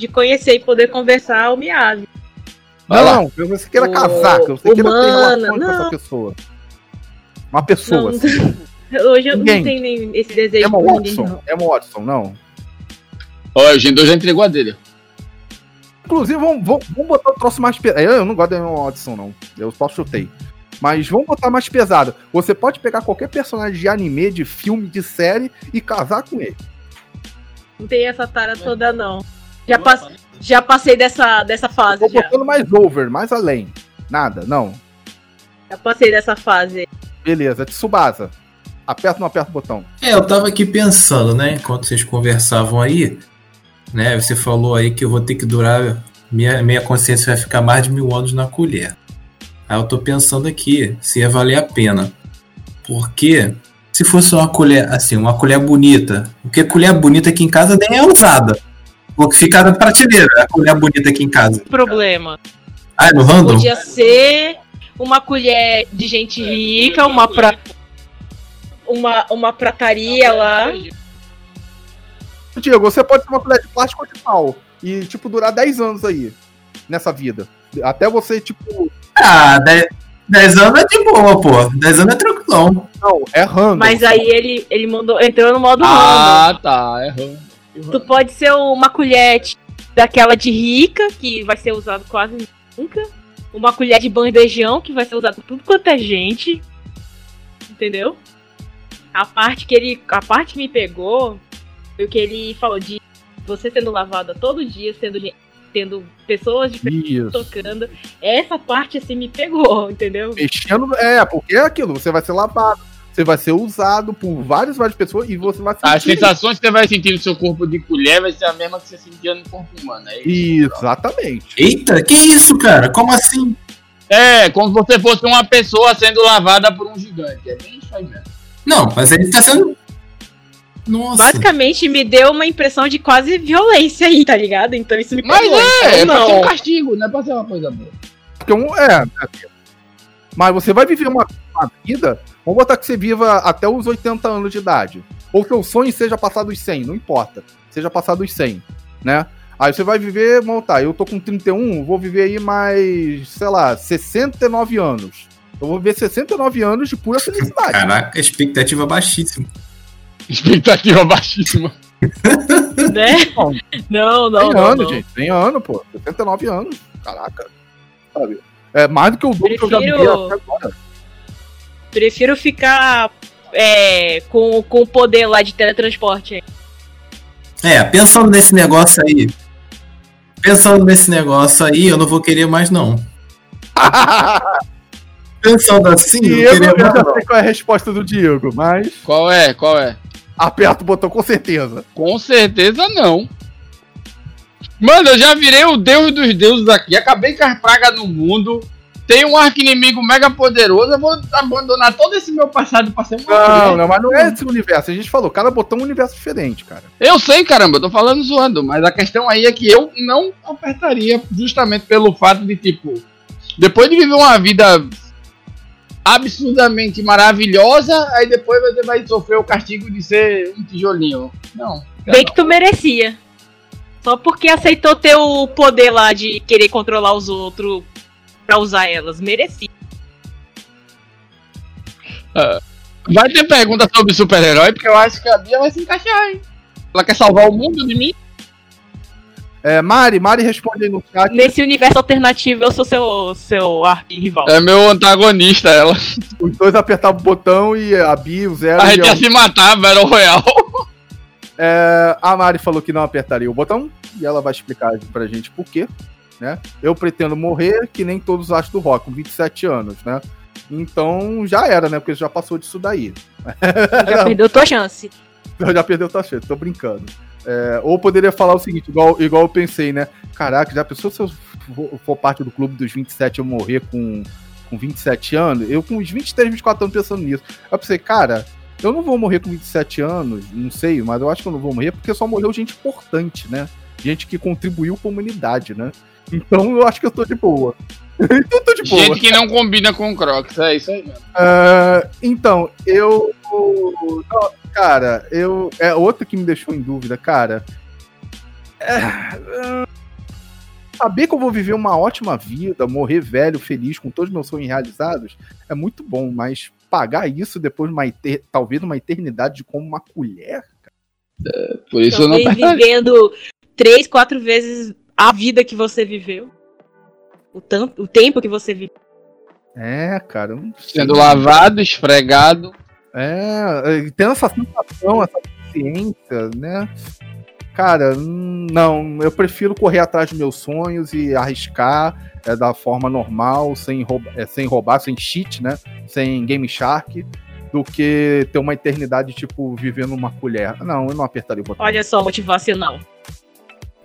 S3: De conhecer e poder conversar, o.
S4: Vai lá.
S1: Não, que você queira
S6: O-
S1: casar, que você queira ter relações com essa
S6: não.
S1: pessoa. Uma pessoa,
S6: Não,
S1: assim.
S6: Hoje eu
S1: Ninguém.
S6: não tenho nem esse desejo
S1: Emma Watson.
S6: não.
S1: Emma Watson, não.
S4: Ó, o Gendou já entregou a dele.
S1: Inclusive, vamos, vamos, vamos botar o troço mais pesado. Eu não gosto da Emma Watson, não. Eu só chutei. Mas vamos botar mais pesado. Você pode pegar qualquer personagem de anime, de filme, de série e casar com ele.
S6: Não tem essa tara toda, não. Já, pass- já passei dessa, dessa fase,
S1: Tô
S6: já.
S1: botando mais over, mais além. Nada, não.
S6: Já passei dessa fase.
S1: Beleza, Tsubasa. Aperta ou não aperta o botão?
S2: É, eu tava aqui pensando, né? Enquanto vocês conversavam aí, né? Você falou aí que eu vou ter que durar. Minha, minha consciência vai ficar mais de mil anos na colher. Aí eu tô pensando aqui se ia valer a pena. Porque se fosse uma colher, assim, uma colher bonita, porque colher bonita aqui em casa nem é usada. Vou que ficar na prateleira, a colher bonita aqui em casa.
S6: Problema.
S2: Ah, é no random?
S6: Podia ser uma colher de gente rica, uma pra... uma, uma prataria lá.
S1: Diego, você pode ter uma colher de plástico ou de pau. E, tipo, durar 10 anos aí. Nessa vida. Até você, tipo.
S2: Ah, 10, 10 anos é de boa, pô. 10 anos é tranquilão.
S1: Não, é random.
S6: Mas aí ele, ele mandou, entrou no modo random.
S4: Ah, tá.
S6: Tu pode ser uma colher daquela de rica, que vai ser usado quase nunca. Uma colher de bandejão, que vai ser usado por tudo quanto é gente. Entendeu? A parte que ele. A parte que me pegou foi o que ele falou de você sendo lavada todo dia, sendo tendo pessoas diferentes
S1: Isso.
S6: tocando. Essa parte assim me pegou, entendeu?
S1: Mexendo. É, porque é aquilo. Você vai ser lavado. Você vai ser usado por várias, várias pessoas e você vai
S4: As
S1: sentir.
S4: sensações que você vai sentir no seu corpo de colher vai ser a mesma que você sentia no corpo humano. É, isso.
S1: Exatamente.
S2: Eita, que isso, cara? Como assim?
S4: é como se você fosse uma pessoa sendo lavada por um gigante. É bem isso aí mesmo.
S2: Não, mas ele tá sendo. Nossa.
S6: Basicamente me deu uma impressão de quase violência aí, tá ligado? Então isso me
S4: Mas é, é
S6: então
S4: pra ser um
S6: não.
S4: castigo, não é pra ser uma coisa boa.
S1: Porque um, é, é. Mas você vai viver uma, uma vida. Vamos botar que você viva até os 80 anos de idade. Ou que o sonho seja passar dos 100, não importa. Seja passar dos 100, né? Aí você vai viver, vamos tá, eu tô com 31, vou viver aí mais, sei lá, 69 anos. Eu vou viver 69 anos de pura felicidade.
S2: Caraca, expectativa baixíssima.
S4: Expectativa baixíssima.
S6: Né? Não, não,
S1: tem
S6: não.
S1: ano,
S6: não.
S1: gente, tem ano, pô. 69 anos, caraca. Sabe? É mais do que o dobro que eu já vivi até agora.
S6: Prefiro ficar é, com, com o poder lá de teletransporte. aí.
S2: É, pensando nesse negócio aí. Pensando nesse negócio aí, eu não vou querer mais, não. Pensando assim, eu não
S1: Diego, eu
S2: mais,
S1: já
S2: não.
S1: sei qual é a resposta do Diego, mas
S4: Qual é? Qual é?
S1: aperta o botão com certeza.
S4: Com certeza não. Mano, eu já virei o deus dos deuses aqui. Acabei com as pragas no mundo. Tem um arco inimigo mega poderoso. Eu vou abandonar todo esse meu passado pra ser uma
S1: Não, não, mas não é esse universo. A gente falou, cada botão é um universo diferente, cara.
S4: Eu sei, caramba, eu tô falando zoando. Mas a questão aí é que eu não apertaria justamente pelo fato de, tipo, depois de viver uma vida absurdamente maravilhosa, aí depois você vai sofrer o castigo de ser um tijolinho. Não.
S6: Bem que tu merecia. Só porque aceitou ter o poder lá de querer controlar os outros pra usar elas. Merecia.
S4: Vai ter pergunta sobre super-herói, porque eu acho que a Bia vai se encaixar, hein? Ela quer salvar o mundo de mim?
S1: É, Mari, Mari responde aí no chat.
S6: Nesse universo alternativo, eu sou seu, seu arqui-rival.
S4: É meu antagonista, ela.
S1: Os dois apertavam o botão e a Bi, o Zero
S4: A gente ia se matar, Battle Royale.
S1: é, a Mari falou que não apertaria o botão e ela vai explicar pra gente por quê, né? Eu pretendo morrer que nem todos os astros do rock, com 27 anos, né? Então já era, né? Porque já passou disso daí.
S6: Já perdeu tua chance.
S1: Eu já perdeu tua chance, tô brincando. É, ou poderia falar o seguinte, igual, igual eu pensei, né? Caraca, já pensou se eu for, parte do clube dos 27 eu morrer com, com 27 anos? Eu com uns 23, 24 anos pensando nisso. Eu pensei, cara, eu não vou morrer com 27 anos, não sei, mas eu acho que eu não vou morrer porque só morreu gente importante, né? Gente que contribuiu com a humanidade, né? Então eu acho que eu tô de boa. então eu tô de boa.
S4: Gente que não combina com Crocs, é isso aí mesmo.
S1: Ah, então, eu. não, cara, eu. É outra que me deixou em dúvida, cara. É, ah,
S7: saber que eu vou viver uma ótima vida, morrer velho, feliz, com todos os meus sonhos realizados, é muito bom, mas pagar isso depois de uma eter... talvez uma eternidade de como uma colher.
S4: Por isso eu não apertaria.
S6: vivendo três, quatro vezes a vida que você viveu. O, tanto, o tempo que você viveu.
S7: É, cara. eu não sei.
S4: Sendo lavado, esfregado.
S7: É, tendo essa sensação, essa consciência, né? Cara, não, eu prefiro correr atrás dos meus sonhos e arriscar é, da forma normal, sem, rouba, é, sem roubar, sem cheat, né? Sem Game Shark, do que ter uma eternidade, tipo, vivendo uma colher. Não, eu não apertaria o botão.
S6: Olha só, motivacional.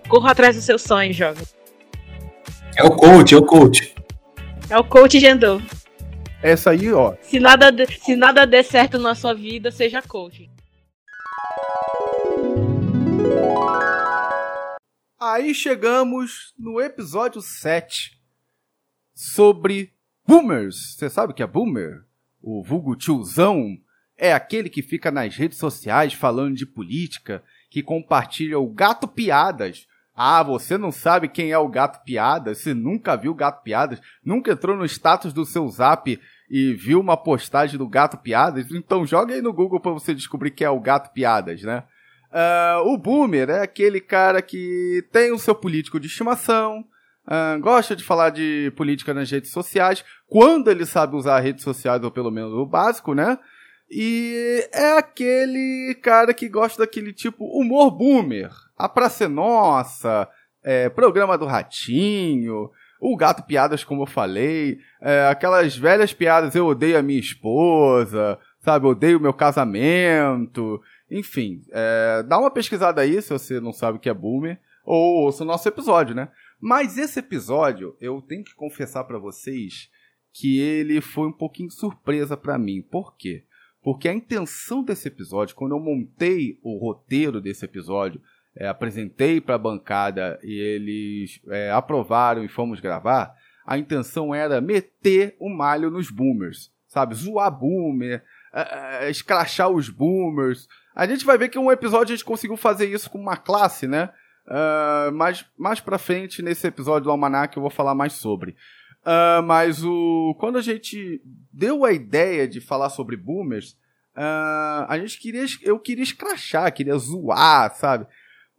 S6: Corra atrás dos seus sonhos, jovem.
S2: É o coach, é o coach.
S6: É o coach Gendou.
S7: Essa aí, ó.
S6: Se nada, de- se nada der certo na sua vida, seja coach.
S1: Aí chegamos no episódio 7 sobre boomers. Você sabe o que é boomer? O vulgo tiozão é aquele que fica nas redes sociais falando de política, que compartilha o gato piadas. Ah, você não sabe quem é o gato piadas? Você nunca viu o gato piadas? Nunca entrou no status do seu zap e viu uma postagem do gato piadas? Então joga aí no Google para você descobrir quem é o gato piadas, né? Ah, o boomer é aquele cara que tem o seu político de estimação, ah, gosta de falar de política nas redes sociais, quando ele sabe usar redes sociais, ou pelo menos o básico, né? E é aquele cara que gosta daquele tipo humor boomer. A Praça é Nossa, é, programa do Ratinho, o Gato Piadas, como eu falei, é, aquelas velhas piadas, eu odeio a minha esposa, sabe, odeio o meu casamento, enfim, é, dá uma pesquisada aí se você não sabe o que é boomer, ou ouça o nosso episódio, né? Mas esse episódio, eu tenho que confessar pra vocês que ele foi um pouquinho surpresa pra mim. Por quê? Porque a intenção desse episódio, quando eu montei o roteiro desse episódio, é, apresentei para a bancada e eles é, aprovaram e fomos gravar, a intenção era meter o malho nos boomers, sabe? Zoar boomer, é, é, escrachar os boomers. A gente vai ver que um episódio a gente conseguiu fazer isso com uma classe, né? Uh, mas mais pra frente, nesse episódio do Almanac, eu vou falar mais sobre. Uh, mas o quando a gente deu a ideia de falar sobre boomers, uh, a gente queria, eu queria escrachar, queria zoar, sabe?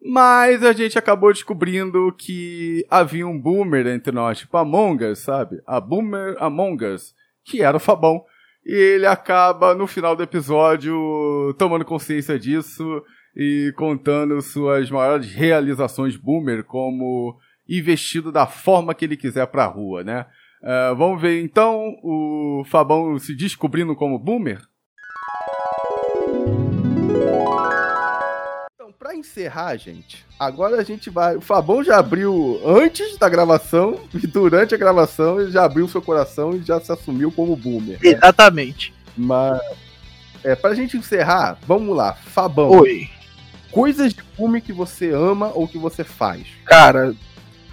S1: Mas a gente acabou descobrindo que havia um boomer entre nós, tipo Among Us, sabe? A boomer Among Us, que era o Fabão. E ele acaba, no final do episódio, tomando consciência disso e contando suas maiores realizações boomer, como ir vestido da forma que ele quiser pra rua, né? Uh, vamos ver então o Fabão se descobrindo como boomer? Encerrar, gente, agora a gente vai. O Fabão já abriu antes da gravação e durante a gravação ele já abriu seu coração e já se assumiu como boomer. né?
S5: Exatamente.
S7: Mas. É, pra gente encerrar, vamos lá, Fabão.
S5: Oi.
S7: Coisas de boomer que você ama ou que você faz.
S5: Cara,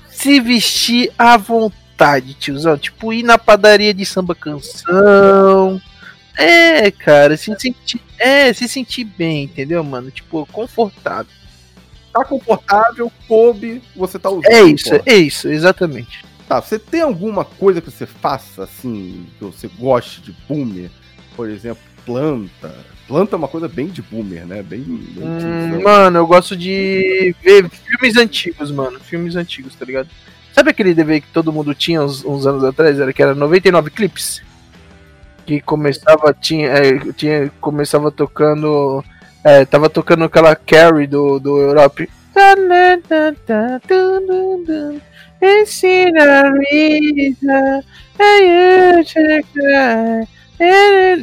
S5: se vestir à vontade, tiozão. Tipo, ir na padaria de samba canção. É, cara, se sentir. É, se sentir bem, entendeu, mano? Tipo, confortável.
S7: Tá confortável, coube, você tá usando.
S5: É isso, é isso, exatamente.
S7: Tá, você tem alguma coisa que você faça, assim, que você goste de boomer? Por exemplo, planta. Planta é uma coisa bem de boomer, né? Bem. bem
S5: Hum, mano, eu gosto de ver filmes antigos, mano. Filmes antigos, tá ligado? Sabe aquele DVD que todo mundo tinha uns, uns anos atrás? Era que era 99 clips? Que começava, tinha, é, tinha, começava tocando. É, tava tocando aquela Carrie do, do Europe.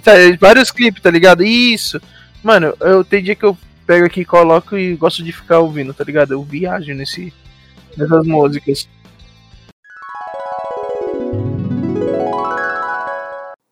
S5: Tá, Vários clipes, tá ligado? Isso. Mano, eu tem dia que eu pego aqui, coloco e gosto de ficar ouvindo, tá ligado? Eu viajo nesse, nessas músicas.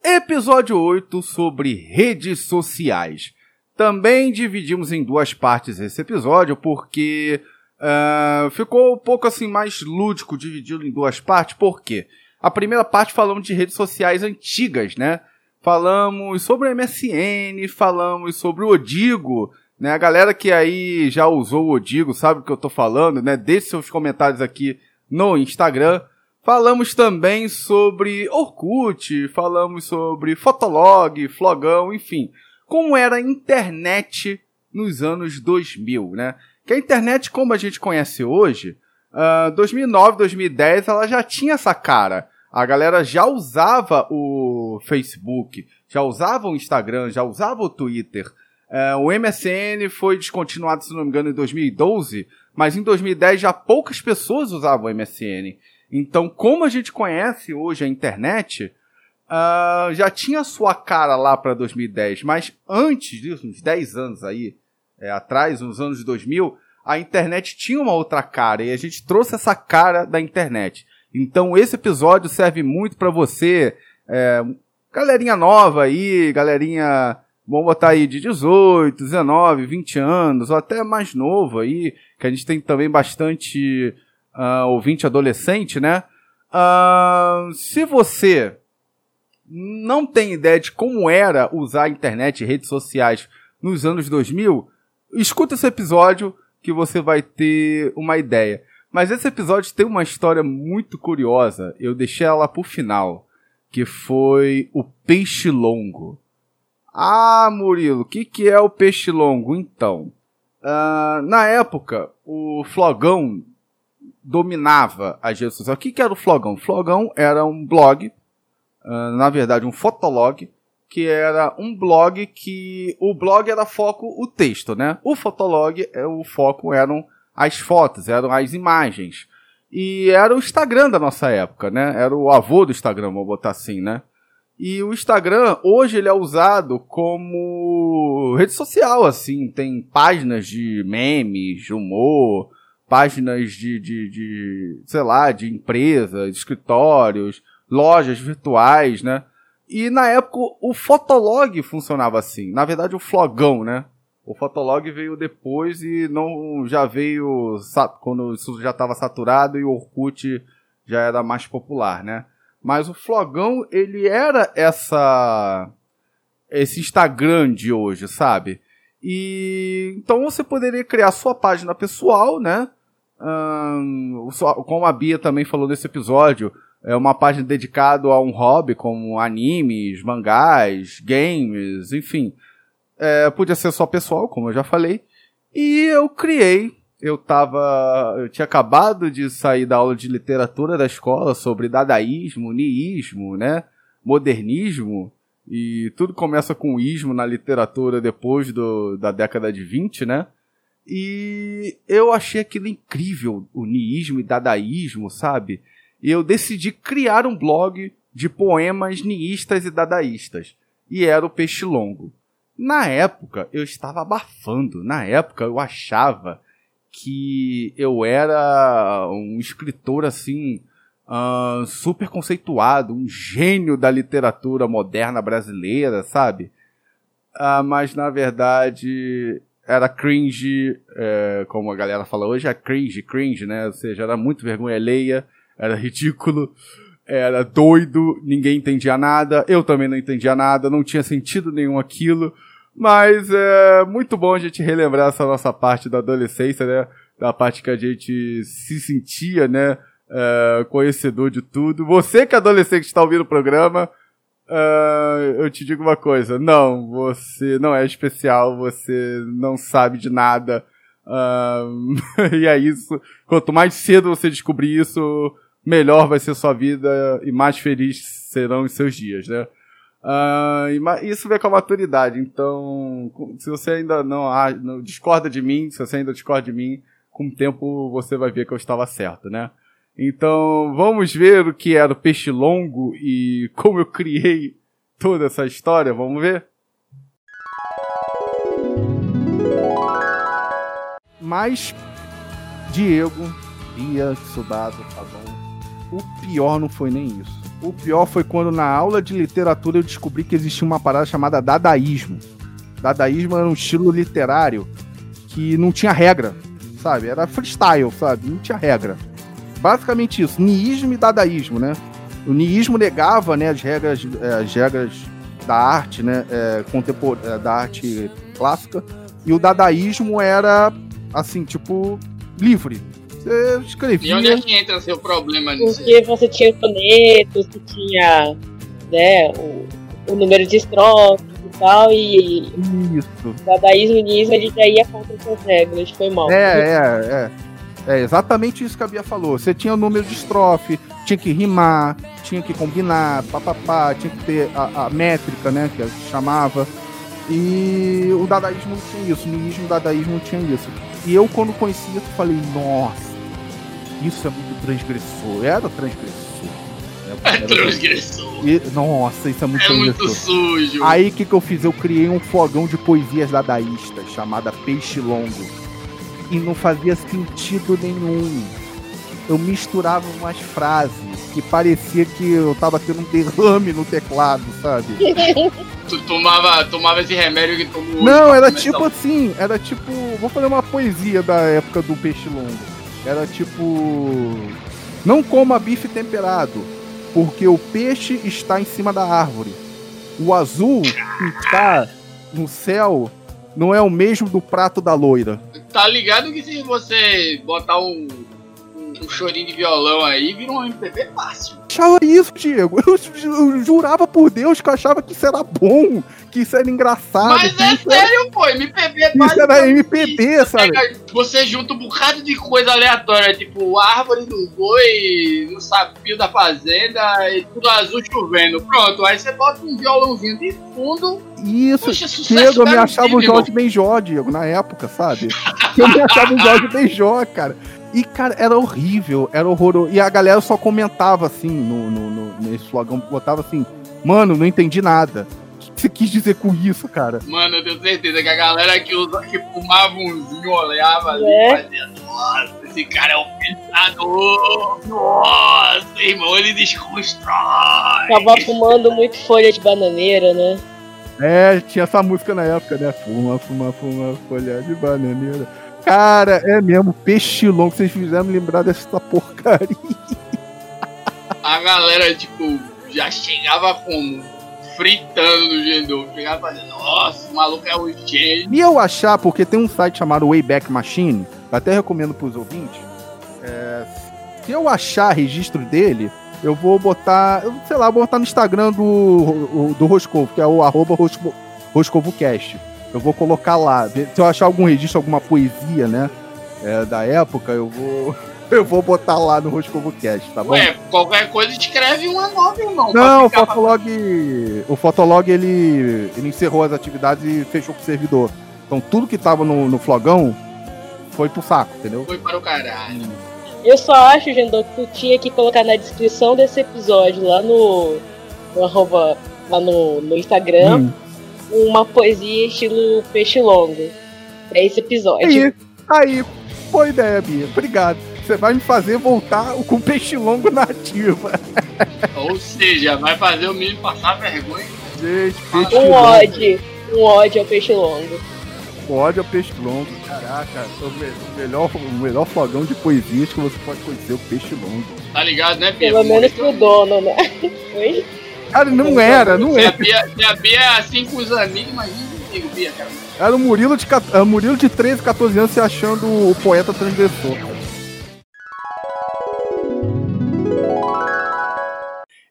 S1: Episódio 8 sobre redes sociais. Também dividimos em duas partes esse episódio, porque ah, ficou um pouco assim mais lúdico dividido em duas partes. Por quê? A primeira parte falamos de redes sociais antigas, né? Falamos sobre o MSN, falamos sobre o Odigo, né? A galera que aí já usou o Odigo sabe o que eu tô falando, né? Deixe seus comentários aqui no Instagram. Falamos também sobre Orkut, falamos sobre Fotolog, Flogão, enfim, como era a internet nos anos 2000, né? Que a internet, como a gente conhece hoje, uh, 2009, 2010, ela já tinha essa cara. A galera já usava o Facebook, já usava o Instagram, já usava o Twitter. Uh, o MSN foi descontinuado, se não me engano, em 2012, mas em 2010 já poucas pessoas usavam o MSN. Então, como a gente conhece hoje a internet, uh, já tinha sua cara lá para 2010, mas antes disso, uns 10 anos aí é, atrás, nos anos 2000, a internet tinha uma outra cara e a gente trouxe essa cara da internet. Então, esse episódio serve muito para você, é, galerinha nova aí, galerinha, vamos botar aí de 18, 19, 20 anos, ou até mais novo aí, que a gente tem também bastante uh, ouvinte adolescente, né? Uh, se você não tem ideia de como era usar a internet e redes sociais nos anos 2000, escuta esse episódio que você vai ter uma ideia. Mas esse episódio tem uma história muito curiosa. Eu deixei ela pro final, que foi o peixe longo. Ah, Murilo, o que, que é o peixe longo? Então, uh, na época, o Flogão dominava as redes sociais. O que, que era o Flogão? O Flogão era um blog ah, na verdade, um fotolog, que era um blog que o blog era foco o texto, né? O fotolog, é, o foco eram as fotos, eram as imagens. E era o Instagram da nossa época, né? Era o avô do Instagram, vou botar assim, né? E o Instagram, hoje ele é usado como rede social, assim. Tem páginas de memes, de humor, páginas de, de, de sei lá, de empresas, escritórios, lojas virtuais, né? E na época o Fotolog funcionava assim. Na verdade, o Flogão, né? O Fotolog veio depois e não já veio quando isso já estava saturado e o Orkut já era mais popular, né? Mas o Flogão, ele era essa esse Instagram de hoje, sabe? E então você poderia criar sua página pessoal, né? Hum, como a Bia também falou nesse episódio, é uma página dedicada a um hobby como animes, mangás, games, enfim. É, podia ser só pessoal, como eu já falei. E eu criei. Eu tava. Eu tinha acabado de sair da aula de literatura da escola sobre dadaísmo, niísmo, né? Modernismo. E tudo começa com ismo na literatura depois do, da década de 20, né? E eu achei aquilo incrível, o niísmo e dadaísmo, sabe? e eu decidi criar um blog de poemas niístas e dadaístas. E era o Peixe Longo. Na época, eu estava abafando. Na época, eu achava que eu era um escritor assim, uh, super conceituado, um gênio da literatura moderna brasileira, sabe? Uh, mas na verdade era cringe, é, como a galera fala hoje, é cringe, cringe, né? Ou seja, era muito vergonha alheia era ridículo, era doido, ninguém entendia nada, eu também não entendia nada, não tinha sentido nenhum aquilo. Mas é muito bom a gente relembrar essa nossa parte da adolescência, né? Da parte que a gente se sentia, né? É, conhecedor de tudo. Você que é adolescente está ouvindo o programa, uh, eu te digo uma coisa. Não, você não é especial, você não sabe de nada. Uh, e é isso. Quanto mais cedo você descobrir isso, melhor vai ser sua vida e mais feliz serão os seus dias, né? Uh, isso vem com a maturidade. Então, se você ainda não, não, discorda de mim, se você ainda discorda de mim, com o tempo você vai ver que eu estava certo, né? Então, vamos ver o que era o peixe longo e como eu criei toda essa história. Vamos ver? Mas Diego, Bia, tá bom? O pior não foi nem isso. O pior foi quando na aula de literatura eu descobri que existia uma parada chamada dadaísmo. Dadaísmo era um estilo literário que não tinha regra, sabe? Era freestyle, sabe? Não tinha regra. Basicamente isso, niísmo e dadaísmo, né? O niísmo negava, né, as regras, eh, as regras da arte, né, é, contemporânea, da arte clássica, e o dadaísmo era assim, tipo livre, Você
S4: E
S1: escrevia.
S4: onde é que entra seu problema nisso?
S6: Porque você tinha sonetos, você tinha né, o, o número de estrofes e tal, e
S1: Isso.
S6: o dadaísmo e o niismo ele já ia contra essas regras, foi mal.
S1: É, é, é. É exatamente isso que a Bia falou. Você tinha o número de estrofe, tinha que rimar, tinha que combinar, papapá, tinha que ter a, a métrica, né? Que a gente chamava. E o dadaísmo não tinha isso, o niilismo dadaísmo não tinha isso. E eu, quando conheci isso, falei, nossa, isso é muito transgressor. Era transgressor.
S4: É
S1: Era-
S4: transgressor.
S1: E- nossa, isso é muito
S4: É muito
S1: transgressor.
S4: sujo.
S1: Aí o que, que eu fiz? Eu criei um fogão de poesias dadaístas chamada Peixe Longo. E não fazia sentido nenhum. Eu misturava umas frases que parecia que eu tava tendo um derrame no teclado, sabe?
S4: Tu tomava, tomava esse remédio que tomou
S1: Não, era tipo assim, era tipo. Vou fazer uma poesia da época do Peixe Longo. Era tipo. Não coma bife temperado, porque o peixe está em cima da árvore. O azul que está no céu não é o mesmo do prato da loira.
S4: Tá ligado que se você botar um, um, um chorinho de violão aí, vira um MPB fácil.
S1: Achava isso, Diego. Eu, eu jurava por Deus que eu achava que isso era bom, que isso era engraçado.
S4: Mas é
S1: isso era,
S4: sério, pô, MPB é
S1: isso era MPB,
S4: isso.
S1: sabe?
S4: Você junta um bocado de coisa aleatória, tipo árvore do boi, no sapio da fazenda, e tudo azul chovendo. Pronto, aí você bota um violãozinho de fundo.
S1: Isso.
S4: Sucesso
S1: Diego, eu me achava o. Jorge Benjó, Diego, na época, sabe? Eu me achava o Jorge Benjó, cara. E, cara, era horrível, era horroroso. E a galera só comentava assim, no, no, no- nesse flogão, botava assim, mano, não entendi nada. O que você quis dizer com isso, cara?
S4: Mano, eu tenho certeza que a galera que, usa, que fumava umzinho olhava ali
S6: É.
S4: e fazia, nossa, esse cara é um pensador. Nossa, irmão, ele desconstrói.
S6: Tava fumando muito folha de bananeira, né?
S1: É, tinha essa música na época, né? Fuma, fuma, fuma, folha de bananeira. Cara, é mesmo, peixe longo, vocês fizeram me lembrar dessa porcaria.
S4: A galera, tipo, já chegava como? Fritando no Gendou. Chegava fazendo, nossa, o maluco é um gênio.
S1: E eu achar, porque tem um site chamado Wayback Machine, até recomendo pros ouvintes. é, se eu achar registro dele, eu vou botar, eu, sei lá, vou botar no Instagram do, o- do Roscovo, que é o arroba Rosco- RoscovoCast. Eu vou colocar lá. Se eu achar algum registro, alguma poesia, né? é, da época, eu vou. Eu vou botar lá no RoscovoCast, tá bom?
S4: Ué, qualquer coisa escreve uma nova, irmão.
S1: Não, o
S4: ficar pra-
S1: Fotolog. O Fotolog ele, ele encerrou as atividades e fechou com o servidor. Então tudo que tava no, no flogão foi pro saco, entendeu?
S4: Foi para o caralho.
S6: Eu só acho, Gendon, que tu tinha que colocar na descrição desse episódio, lá no, no arroba, lá no, no Instagram,
S1: Hum.
S6: Uma poesia estilo peixe longo. Pra esse episódio.
S1: Aí, aí, boa ideia, Bia. Obrigado. Você vai me fazer voltar com peixe longo na ativa.
S4: Ou seja, vai fazer o menino passar vergonha.
S1: Gente, peixe
S6: Um
S1: longo.
S6: ódio. Um ódio ao peixe longo.
S1: Ódio ao peixe longo. Caraca, o, me- o melhor, o melhor flogão de poesias que você pode conhecer, o peixe longo.
S4: Tá ligado, né, Bia?
S6: Pelo menos pro dono, né? Oi?
S1: Cara, não era, não
S4: Se a
S1: era.
S4: Bia, se a Bia é assim com os amigos, imagina comigo, Bia, cara.
S1: Era o Murilo de, era o Murilo de 13, 14 anos se achando o poeta transgressor.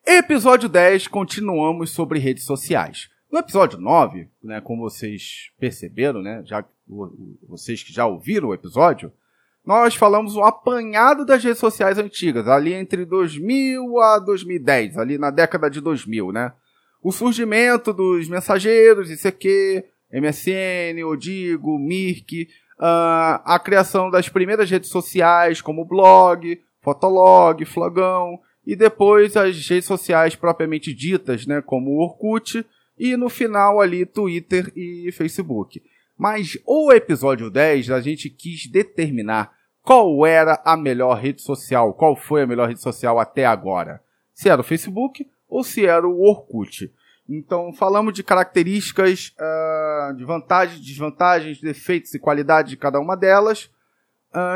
S1: Episódio 10, continuamos sobre redes sociais. No episódio 9, né, como vocês perceberam, né, já, vocês que já ouviram o episódio, nós falamos um apanhado das redes sociais antigas, ali entre 2000 a 2010, ali na década de 2000, né? O surgimento dos mensageiros, ICQ, MSN, Odigo, Mirk, ah, a criação das primeiras redes sociais como blog, Fotolog, Flogão, e depois as redes sociais propriamente ditas, né, como o Orkut, e no final ali Twitter e Facebook. Mas o episódio 10 a gente quis determinar qual era a melhor rede social, qual foi a melhor rede social até agora. Se era o Facebook ou se era o Orkut. Então falamos de características, ah, de vantagens, desvantagens, defeitos e qualidades de cada uma delas.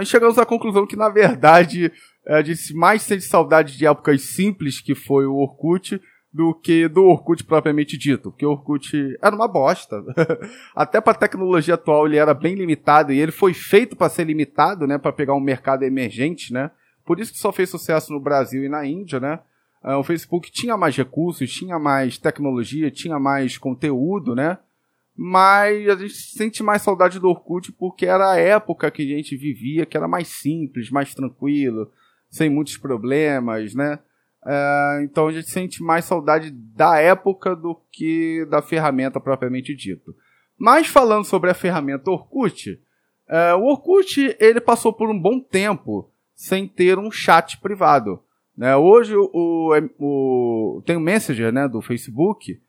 S1: E chegamos à conclusão que, na verdade, a gente mais sente saudade de épocas simples, que foi o Orkut, do que do Orkut propriamente dito, porque o Orkut era uma bosta. Até para a tecnologia atual ele era bem limitado e ele foi feito para ser limitado, né, para pegar um mercado emergente, né? Por isso que só fez sucesso no Brasil e na Índia, né? Uh, o Facebook tinha mais recursos, tinha mais tecnologia, tinha mais conteúdo, né? Mas a gente sente mais saudade do Orkut porque era a época que a gente vivia, que era mais simples, mais tranquilo, sem muitos problemas, né? Uh, então a gente sente mais saudade da época do que da ferramenta propriamente dito. Mas falando sobre a ferramenta Orkut, uh, o Orkut ele passou por um bom tempo sem ter um chat privado. Né? Hoje o, o, o tem o Messenger né, do Facebook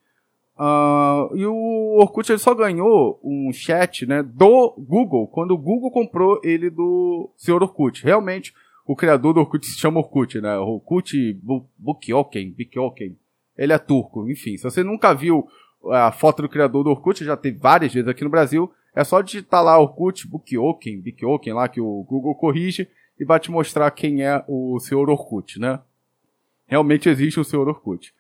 S1: uh, e o Orkut ele só ganhou um chat né, do Google quando o Google comprou ele do senhor Orkut. Realmente o criador do Orkut se chama Orkut, né? Orkut Bukioken, Bukioken. Ele é turco, enfim. Se você nunca viu a foto do criador do Orkut, já teve várias vezes aqui no Brasil, é só digitar lá Orkut Bukioken, Bukioken lá que o Google corrige e vai te mostrar quem é o senhor Orkut, né? Realmente existe o senhor Orkut.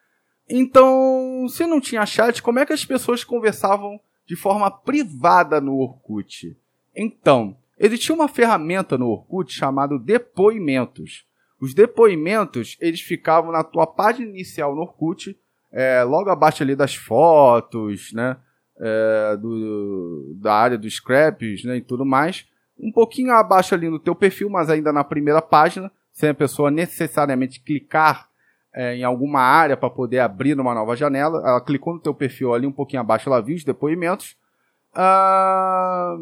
S1: Então, se não tinha chat, como é que as pessoas conversavam de forma privada no Orkut? Então, Existia uma ferramenta no Orkut chamada Depoimentos. Os depoimentos, eles ficavam na tua página inicial no Orkut, é, logo abaixo ali das fotos, né? É, do, da área dos scraps né, e tudo mais. Um pouquinho abaixo ali no teu perfil, mas ainda na primeira página, sem a pessoa necessariamente clicar é, em alguma área para poder abrir uma nova janela. Ela clicou no teu perfil ali um pouquinho abaixo, ela viu os depoimentos. Ah,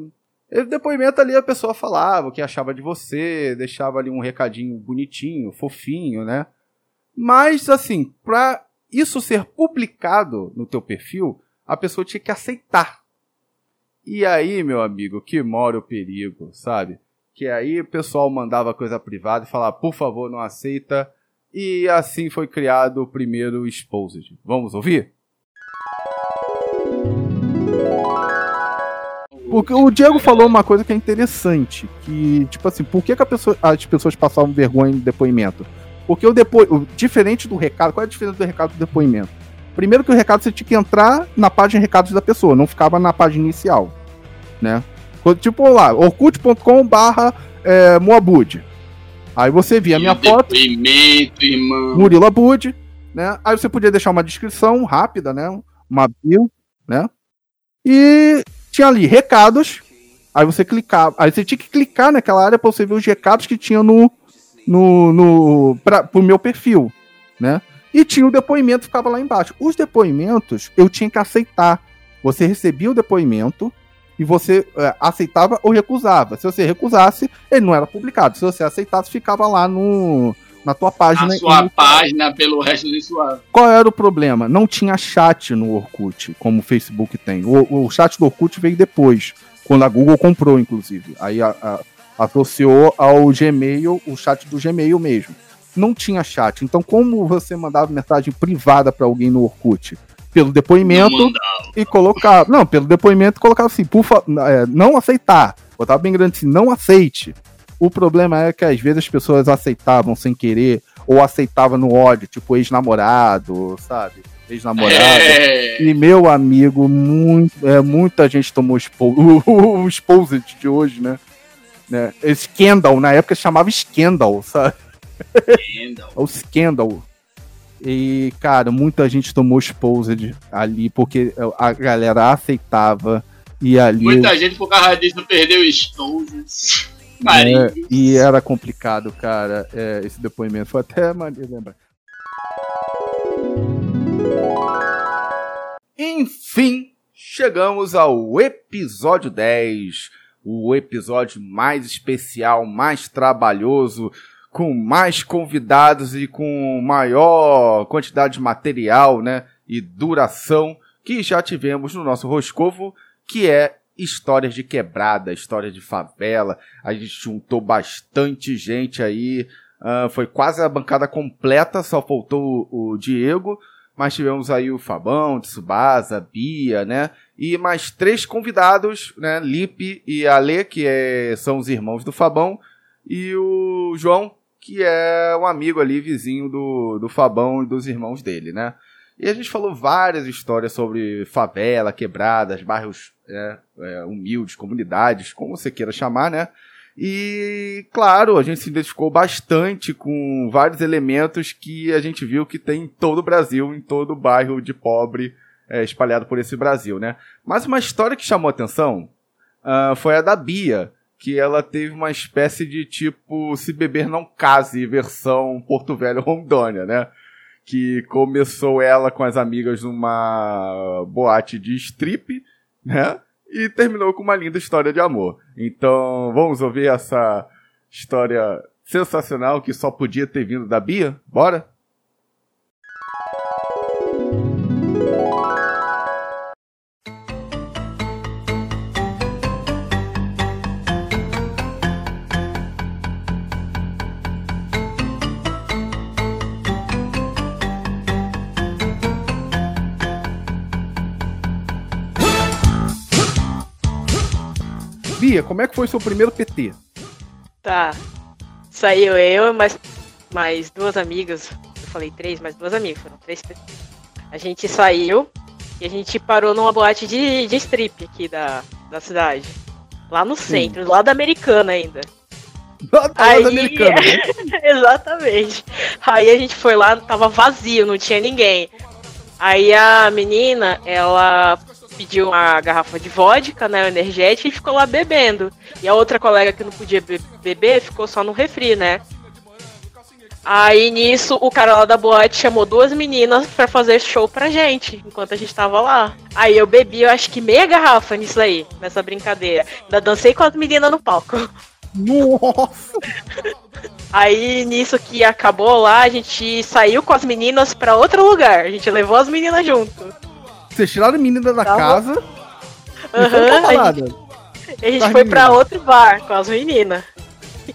S1: depoimento ali a pessoa falava o que achava de você, deixava ali um recadinho bonitinho, fofinho, né? Mas, assim, para isso ser publicado no teu perfil, a pessoa tinha que aceitar. E aí, meu amigo, que mora o perigo, sabe? Que aí o pessoal mandava coisa privada e falava, por favor, não aceita. E assim foi criado o primeiro Exposed. Vamos ouvir? Porque o Diego falou uma coisa que é interessante, que, tipo assim, por que, que pessoa, as pessoas passavam vergonha no depoimento? Porque o depoimento, diferente do recado, qual é a diferença do recado do depoimento? Primeiro que o recado você tinha que entrar na página de recados da pessoa, não ficava na página inicial, né? Tipo lá, orkut.com barra é, Moabud. Aí você via a minha foto,
S4: irmão.
S1: Murilo Abud, né? Aí você podia deixar uma descrição rápida, né? Uma bio, né? E tinha ali recados. Aí você clicava. Aí você tinha que clicar naquela área para você ver os recados que tinha no. no, no pra, pro meu perfil, né? E tinha o depoimento ficava lá embaixo. Os depoimentos eu tinha que aceitar. Você recebia o depoimento e você é, aceitava ou recusava. Se você recusasse, ele não era publicado. Se você aceitasse, ficava lá no, na tua página. Na
S4: sua página pelo resto do sua.
S1: Qual era o problema? Não tinha chat no Orkut, como o Facebook tem. O, o chat do Orkut veio depois, quando a Google comprou, inclusive. Aí a, a, associou ao Gmail, o chat do Gmail mesmo. Não tinha chat. Então, como você mandava mensagem privada para alguém no Orkut? Pelo depoimento e colocava. Não, pelo depoimento colocava assim, por fa... É, não aceitar. Botava bem grande assim, não aceite. O problema é que às vezes as pessoas aceitavam sem querer, ou aceitavam no ódio, tipo ex-namorado, sabe? Ex-namorado. É. E meu amigo, muito, é, muita gente tomou expo o, o Exposed de hoje, né? né? Scandal, na época chamava Scandal, sabe? Scandal. o Scandal. E, cara, muita gente tomou Exposed ali, porque a galera aceitava. E ali.
S4: Muita gente por causa disso perdeu Exposed.
S1: É, e era complicado, cara, é, esse depoimento. Foi até maneiro lembrar. Enfim, chegamos ao episódio 10. O episódio mais especial, mais trabalhoso, com mais convidados e com maior quantidade de material, né? E duração que já tivemos no nosso Roscovo, que é histórias de quebrada, histórias de favela. A gente juntou bastante gente aí. Uh, foi quase a bancada completa, só faltou o, o Diego. Mas tivemos aí o Fabão, Tsubasa, Bia, né? E mais três convidados, né? Lipe e Ale, que é, são os irmãos do Fabão. E o João, que é um amigo ali, vizinho do, do Fabão e dos irmãos dele, né? E a gente falou várias histórias sobre favela, quebradas, bairros é, é, humildes, comunidades, como você queira chamar, né? E, claro, a gente se identificou bastante com vários elementos que a gente viu que tem em todo o Brasil, em todo o bairro de pobre é, espalhado por esse Brasil, né? Mas uma história que chamou atenção uh, foi a da Bia, que ela teve uma espécie de tipo Se Beber Não Case, versão Porto Velho Rondônia, né? Que começou ela com as amigas numa boate de strip, né? E terminou com uma linda história de amor. Então, vamos ouvir essa história sensacional que só podia ter vindo da Bia? Bora?
S7: Bia, como é que foi seu primeiro PT?
S6: Tá. Saiu eu, mais, mais duas amigas. Eu falei três, mas duas amigas. Foram três PT. A gente saiu e a gente parou numa boate de, de strip aqui da, da cidade. Lá no centro, lá da Americana ainda.
S7: Lá da
S6: Aí-
S7: americana, né?
S6: Exatamente. Aí a gente foi lá, tava vazio, não tinha ninguém. Aí a menina, ela pediu uma garrafa de vodka, né, energética, e ficou lá bebendo. E a outra colega que não podia be- beber ficou só no refri, né? Aí nisso, o cara lá da boate chamou duas meninas pra fazer show pra gente, enquanto a gente tava lá. Aí eu bebi, eu acho que meia garrafa nisso aí, nessa brincadeira. Ainda dancei com as meninas no palco.
S7: Nossa!
S6: Aí nisso que acabou lá, a gente saiu com as meninas pra outro lugar. A gente levou as meninas junto.
S7: Vocês tiraram a menina da
S6: Tá
S7: casa pra
S6: a
S7: balada.
S6: A gente
S7: Das
S6: foi pra
S7: meninas.
S6: outro bar com as meninas.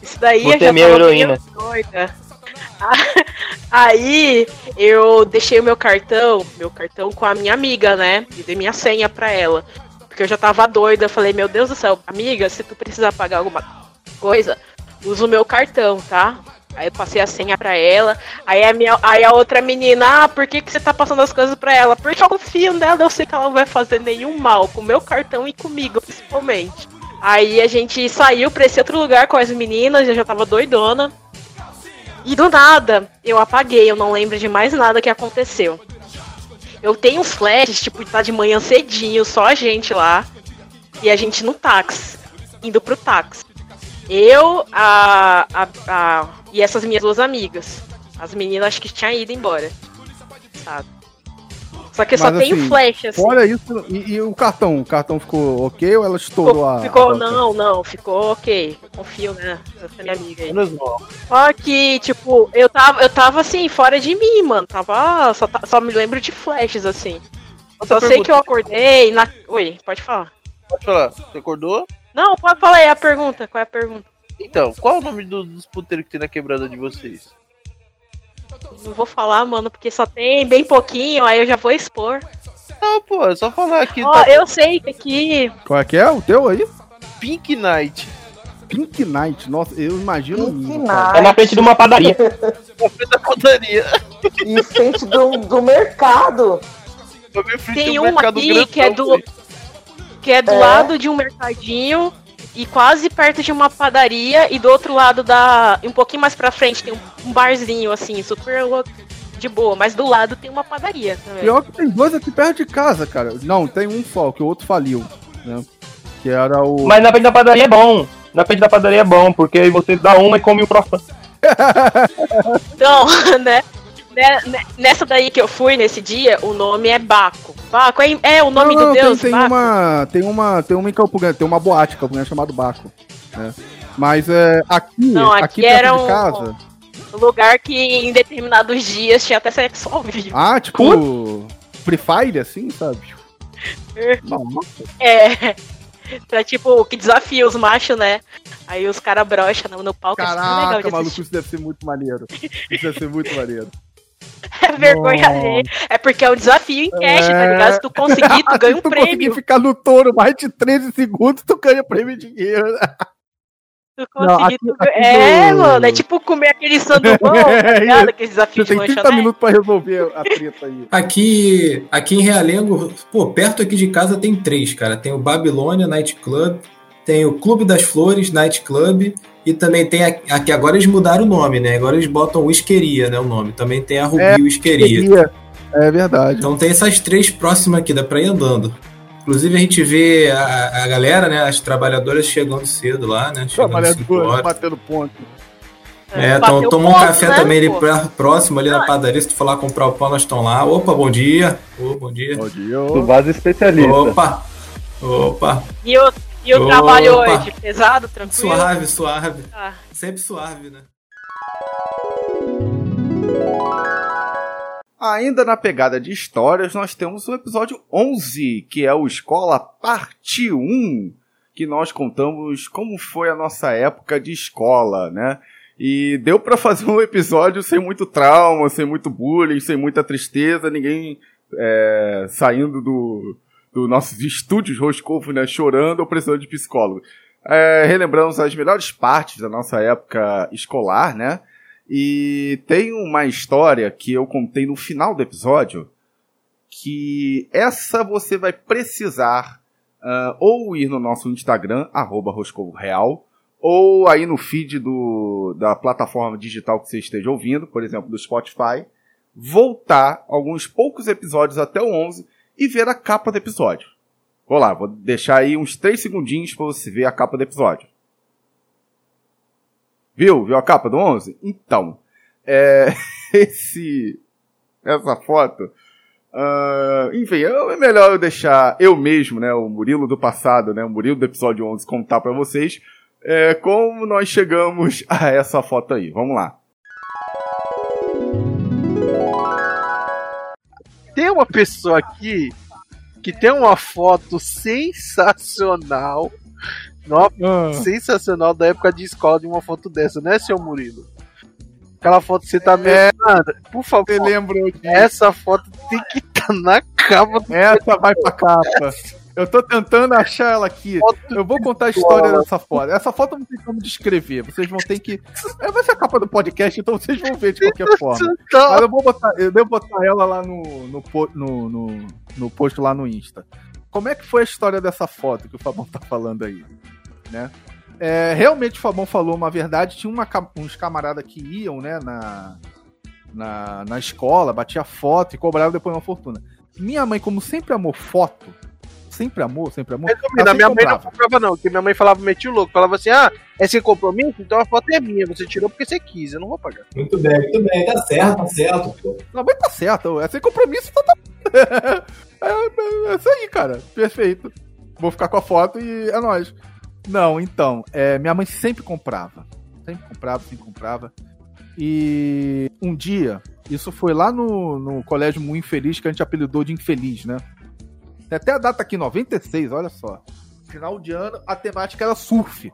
S6: Isso daí
S8: Você
S6: eu já
S8: é minha heroína.
S6: doida. Aí eu deixei o meu cartão, meu cartão com a minha amiga, né? E dei minha senha pra ela. Porque eu já tava doida. Eu falei, meu Deus do céu, amiga, se tu precisar pagar alguma coisa, usa o meu cartão, tá? Aí eu passei a senha pra ela. Aí a, minha, aí a outra menina, ah, por que, que você tá passando as coisas pra ela? Porque eu confio nela, eu sei que ela não vai fazer nenhum mal com o meu cartão e comigo, principalmente. Aí a gente saiu pra esse outro lugar com as meninas, eu já tava doidona. E do nada, eu apaguei, eu não lembro de mais nada que aconteceu. Eu tenho flashes, tipo, tá de manhã cedinho, só a gente lá. E a gente no táxi, indo pro táxi. Eu, a, a, a- e essas minhas duas amigas. As meninas acho que tinham ido embora. Sabe? Só que eu só
S7: Mas,
S6: tenho
S7: assim,
S6: flash, assim.
S7: Fora isso, e, e o cartão? O cartão ficou ok ou ela estourou a.
S6: Ficou,
S7: a
S6: ficou não, não, ficou ok. Confio, né? Minha amiga aí.
S8: Menos mal.
S6: Só que, tipo, eu tava, eu tava assim, fora de mim, mano. Tava. Só, só me lembro de flashes, assim. Só sei que eu acordei na. Oi, pode falar.
S5: Pode falar. Você acordou?
S6: Não, pode falar aí a pergunta. Qual é a pergunta?
S5: Então, qual é o nome do- dos puteiros que tem na quebrada de vocês?
S6: Não vou falar, mano, porque só tem bem pouquinho, aí eu já vou expor.
S5: Não, pô, é só falar aqui.
S6: Ó,
S5: tá
S6: eu sei que aqui.
S7: Qual é que é? O teu aí?
S5: Pink Night.
S7: Pink Night. Nossa, eu imagino.
S9: Pink
S7: lindo, cara.
S9: Night.
S8: É na frente de uma padaria.
S5: Na frente da padaria.
S9: E frente do, do mercado.
S6: Tem um
S5: mercado
S6: aqui que é do.
S5: velho.
S6: Que é do
S9: É.
S6: lado de um mercadinho e quase perto de uma padaria. E do outro lado da. Um pouquinho mais pra frente tem um, barzinho, assim, super de boa. Mas do lado tem uma padaria também.
S7: Pior que tem dois aqui perto de casa, cara. Não, tem um só, que o outro faliu, né? Que era o.
S8: Mas na frente da padaria é bom. Na frente da padaria é bom, porque aí você dá uma e come o próximo.
S6: Então, né? Né, né, Nessa daí que eu fui nesse dia, o nome é Baco. Baco é, é o nome
S7: não, não,
S6: do Deus,
S7: tem, uma. Tem uma. Tem uma em Campo tem uma boate em chamada Baco. Né? Mas é, aqui,
S6: Não,
S7: aqui,
S6: aqui era um-
S7: casa.
S6: Um lugar que em determinados dias tinha até sexo ao vivo.
S7: Ah, tipo. Free Fire, assim, sabe? Nossa.
S6: É. Pra tipo, que desafia os machos, né? Aí os caras brocham no, no palco. é legal
S7: Caraca,
S6: de
S7: maluco,
S6: assistir.
S7: isso deve ser muito maneiro. Isso deve ser muito maneiro.
S6: É vergonha alheia. É porque é um desafio em cash, tá
S7: É.
S6: ligado? Se tu conseguir, tu ganha um
S7: Se tu conseguir
S6: prêmio.
S7: ficar no touro mais de 13 segundos, tu ganha prêmio em dinheiro.
S6: Tu
S1: Não,
S6: conseguir
S1: aqui-
S6: tu-
S1: aqui
S6: É,
S1: no-
S6: mano, é tipo comer aquele sandubão, tá ligado? Aqueles
S1: Você
S6: desafios de
S1: tem 30
S6: lanchonete.
S1: minutos pra resolver a treta aí.
S2: Aqui, aqui em Realengo, pô, perto aqui de casa tem três, cara. Tem o Babilônia Night Club, tem o Clube das Flores Night Club e também tem a- aqui agora eles mudaram o nome, né? Agora eles botam Whiskeria, né, o nome. Também tem a Rubi
S1: É,
S2: Whiskeria.
S1: Queria. É verdade.
S2: Então tem essas três próximas aqui, dá pra ir andando. Inclusive a gente vê a, a galera, né, as trabalhadoras chegando cedo lá, né? Chegando às cinco
S1: Trabalhador
S2: horas.
S1: batendo ponto.
S2: É, tom, toma um
S6: ponto,
S2: café
S6: né,
S2: também ali
S6: pô?
S2: pra- próximo ali na padaria, se tu for lá comprar o pão, nós estão lá. Opa, bom dia. Ô, bom dia.
S1: Bom dia.
S10: Do vaso especialista.
S2: Opa! Opa!
S6: E o, e o
S2: Opa.
S6: trabalho hoje? Pesado, tranquilo?
S2: Suave, suave.
S6: Ah,
S2: Sempre suave, né?
S11: Ainda na pegada de histórias, nós temos o episódio 11, que é o Escola Parte 1, que nós contamos como foi a nossa época de escola, né? E deu pra fazer um episódio sem muito trauma, sem muito bullying, sem muita tristeza, ninguém é, saindo do, do nossos estúdios Roscovo, né, chorando ou precisando de psicólogo. É, relembramos as melhores partes da nossa época escolar, né? E tem uma história que eu contei no final do episódio, que essa você vai precisar ah, ou ir no nosso Instagram, arroba Real, ou aí no feed do, da plataforma digital que você esteja ouvindo, por exemplo, do Spotify, voltar alguns poucos episódios até o 11 e ver a capa do episódio. Vou lá, vou deixar aí uns 3 segundinhos para você ver a capa do episódio. Viu? Viu a capa do 11? Então, é, esse, essa foto, ah, enfim, é melhor eu deixar eu mesmo, né, o Murilo do passado, né, o Murilo do episódio 11 contar para vocês é, como nós chegamos a essa foto aí. Vamos lá.
S5: Tem uma pessoa aqui que tem uma foto sensacional. Uma
S1: Ah,
S5: sensacional da época de escola de uma foto dessa, né, seu Murilo? Aquela foto que você tá meio.
S1: É.
S5: Mano, por favor,
S1: você lembrou disso?
S5: essa foto tem que estar na capa do
S1: Essa vai pra capa. Eu tô tentando achar ela aqui. Eu vou contar a história dessa foto. Essa foto não tem como descrever. Vocês vão ter que. É, vai ser a capa do podcast, então vocês vão ver de qualquer forma. Mas eu vou botar. Eu devo botar ela lá no, no, no, no, no post lá no Insta. Como é que foi a história dessa foto que o Fabão tá falando aí? Né? É, realmente o Fabão falou uma verdade. Tinha uma uns camaradas que iam, né, na, na, na escola, batia foto e cobrava depois uma fortuna. Minha mãe, como sempre amou foto, sempre amou, sempre amou.
S5: Resumindo, a minha
S1: sempre
S5: mãe não
S1: comprava.
S5: comprava, não, porque minha mãe falava, metia o louco, falava assim: ah, é sem compromisso, então a foto é minha, você tirou porque você quis, eu não vou pagar.
S2: Muito bem, muito bem. Tá certo, tá certo, pô.
S1: Não, mas tá certo, é sem compromisso, então tá. é, é, é isso aí, cara. Perfeito. Vou ficar com a foto e é nóis. Não, então, é, minha mãe sempre comprava. Sempre comprava, sempre comprava. E um dia, isso foi lá no, no colégio muito infeliz, que a gente apelidou de infeliz, né? Tem até a data aqui, 96, olha só. Final de ano, a temática era surf.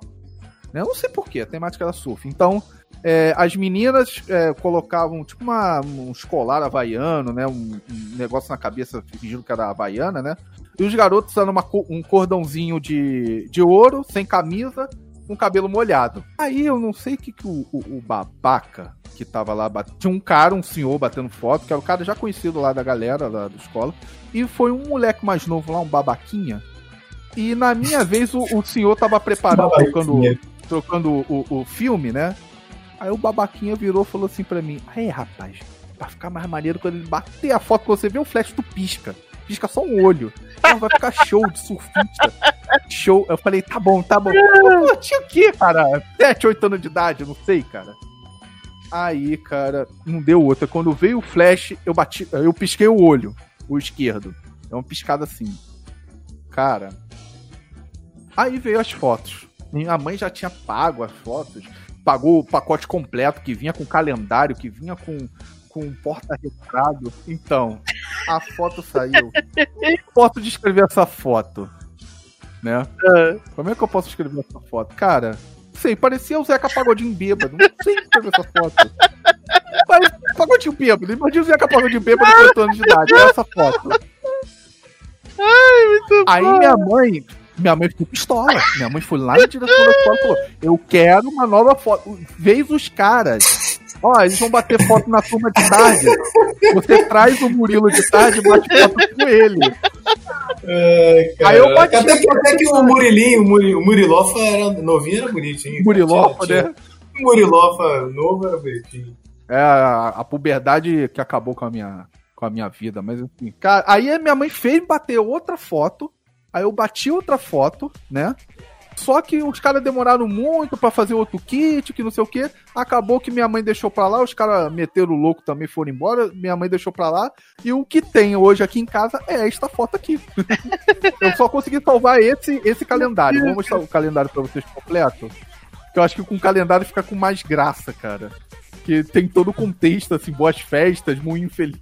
S1: Né? Eu não sei porquê, a temática era surf. Então, é, as meninas é, colocavam tipo uma, um escolar havaiano, né? Um, um negócio na cabeça fingindo que era havaiana, né? E os garotos usaram uma um cordãozinho de, de ouro, sem camisa, com cabelo molhado. Aí eu não sei o que, que o, o- o babaca que tava lá, bat- tinha um cara, um senhor batendo foto, que era o cara já conhecido lá da galera lá da escola, e foi um moleque mais novo lá, um babaquinha. E na minha vez o, o senhor tava preparando, trocando, trocando o, o filme, né? Aí o babaquinha virou e falou assim pra mim: Aí, rapaz, pra ficar mais maneiro, quando ele bater a foto, quando você vê o flash, tu pisca. Pisca só um olho. Então vai ficar show de surfista. Show. Eu falei: Tá bom, tá bom. Pô, tinha o quê, cara? 7, 8 anos de idade, eu não sei, cara. Aí, cara, não deu outra. Quando veio o flash, eu bati. Eu pisquei o olho, o esquerdo. É uma piscada assim. Cara. Aí veio as fotos. Minha mãe já tinha pago as fotos pagou o pacote completo, que vinha com calendário, que vinha com, com porta-retrato. Então, a foto saiu. Posso descrever essa foto? Né? Como é que eu posso escrever essa foto? Cara, não sei, parecia o Zeca Pagodinho bêbado. Não sei escrever essa foto. O Pagodinho bêbado. Imagina o Zeca Pagodinho bêbado com 8 anos de idade. Olha essa foto. Aí minha mãe Minha mãe ficou pistola. Minha mãe foi lá na direção da escola e falou: Eu quero uma nova foto. Vez os caras. Ó, eles vão bater foto na turma de tarde. Você traz o Murilo de tarde e bate foto com ele. Aí eu bati.
S2: Até que, até que o Murilinho, o Muri- o Murilofa era novinho, era bonitinho.
S1: Murilofa,
S2: Tinha-
S1: né?
S2: tinha- Murilofa novo era bonitinho.
S1: É a, a puberdade que acabou com a minha, com a minha vida, mas enfim. Cara, aí a minha mãe fez bater outra foto, aí eu bati outra foto, né? Só que os caras demoraram muito pra fazer outro kit, que não sei o que. Acabou que minha mãe deixou pra lá, os caras meteram o louco também, foram embora. Minha mãe deixou pra lá. E o que tem hoje aqui em casa é esta foto aqui. eu só consegui salvar esse, esse calendário. Vou mostrar o calendário pra vocês completo. Que eu acho que com o calendário fica com mais graça, cara. Que tem todo o contexto, assim, boas festas, muito feliz,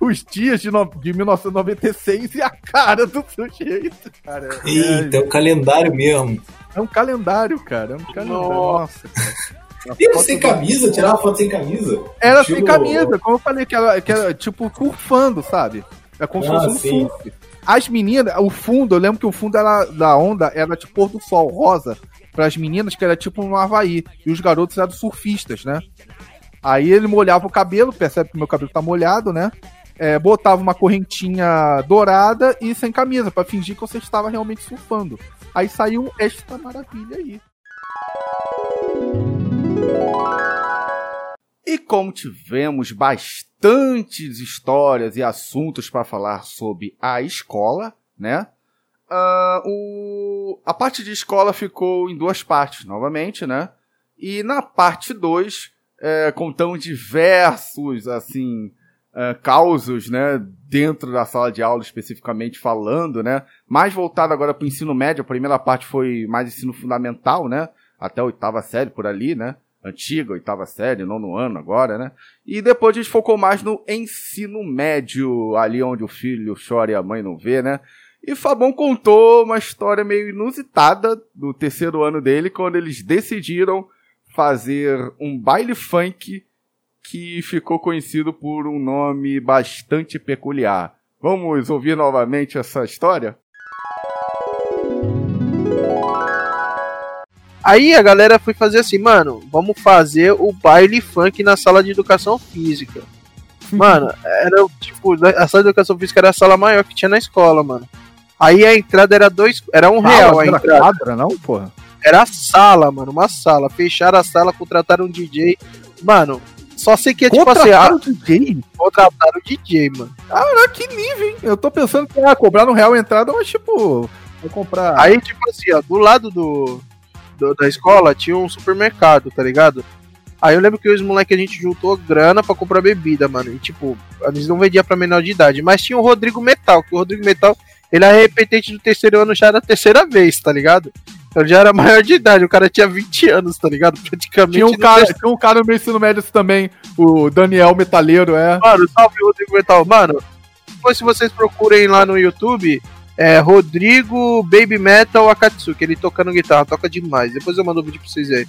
S1: os dias de, no, de 1996 e a cara do sujeito, cara.
S2: Eita, é o calendário mesmo.
S1: É um calendário, cara. É um calendário. Nossa, cara. A
S2: E
S1: foto
S2: sem camisa? Tirar uma foto sem camisa?
S1: Era
S2: Estilo-
S1: sem camisa, como eu falei, que era, que era tipo surfando, sabe? É como se
S2: Ah,
S1: fosse um surf. As meninas, o fundo, eu lembro que o fundo era, da onda era tipo pôr do sol rosa. Para as meninas, que era tipo no Havaí. E os garotos eram surfistas, né? Aí ele molhava o cabelo, percebe que meu cabelo tá molhado, né? É, botava uma correntinha dourada e sem camisa, pra fingir que você estava realmente surfando. Aí saiu esta maravilha aí. E como tivemos bastantes histórias e assuntos para falar sobre a escola, né? Ah, o... A parte de escola ficou em duas partes, novamente, né? E na parte 2, é, contamos diversos, assim, é, causos, né? Dentro da sala de aula, especificamente falando, né? Mais voltado agora para o ensino médio. A primeira parte foi mais ensino fundamental, né? Até a oitava série por ali, né? Antiga, oitava série, nono ano agora, né? E depois a gente focou mais no ensino médio, ali onde o filho chora e a mãe não vê, né? E Fabão contou uma história meio inusitada do terceiro ano dele, quando eles decidiram fazer um baile funk que ficou conhecido por um nome bastante peculiar. Vamos ouvir novamente essa história?
S5: Aí a galera foi fazer assim, mano, vamos fazer o baile funk na sala de educação física. Mano, era tipo, a sala de educação física era a sala maior que tinha na escola, mano. Aí a entrada era dois, era um real a entrada.
S1: quadra, não, porra?
S5: Era a sala, mano, uma sala. Fecharam a sala, contrataram um DJ. Mano, só sei que é tipo assim,
S1: Contrataram
S5: ah,
S1: o DJ?
S5: contrataram o DJ, mano.
S1: Ah, que nível, hein? Eu tô pensando que ah, cobrar no real entrada, mas tipo, vou comprar.
S5: Aí, tipo assim, ó, do lado do, do- da escola tinha um supermercado, tá ligado? Aí eu lembro que os moleques a gente juntou grana pra comprar bebida, mano. E tipo, eles não vendiam pra menor de idade. Mas tinha o Rodrigo Metal, que o Rodrigo Metal, ele é repetente do terceiro ano já era a terceira vez, tá ligado? Ele já era maior de idade, o cara tinha 20 anos, tá ligado? Praticamente.
S1: Tinha um, cara, tinha um cara no meu ensino médio também, o Daniel Metaleiro, é.
S5: Mano, salve Rodrigo Metal. Mano, depois se vocês procurem lá no YouTube, é Rodrigo Baby Metal Akatsuki, ele tocando guitarra, toca demais. Depois eu mando o vídeo pra vocês verem.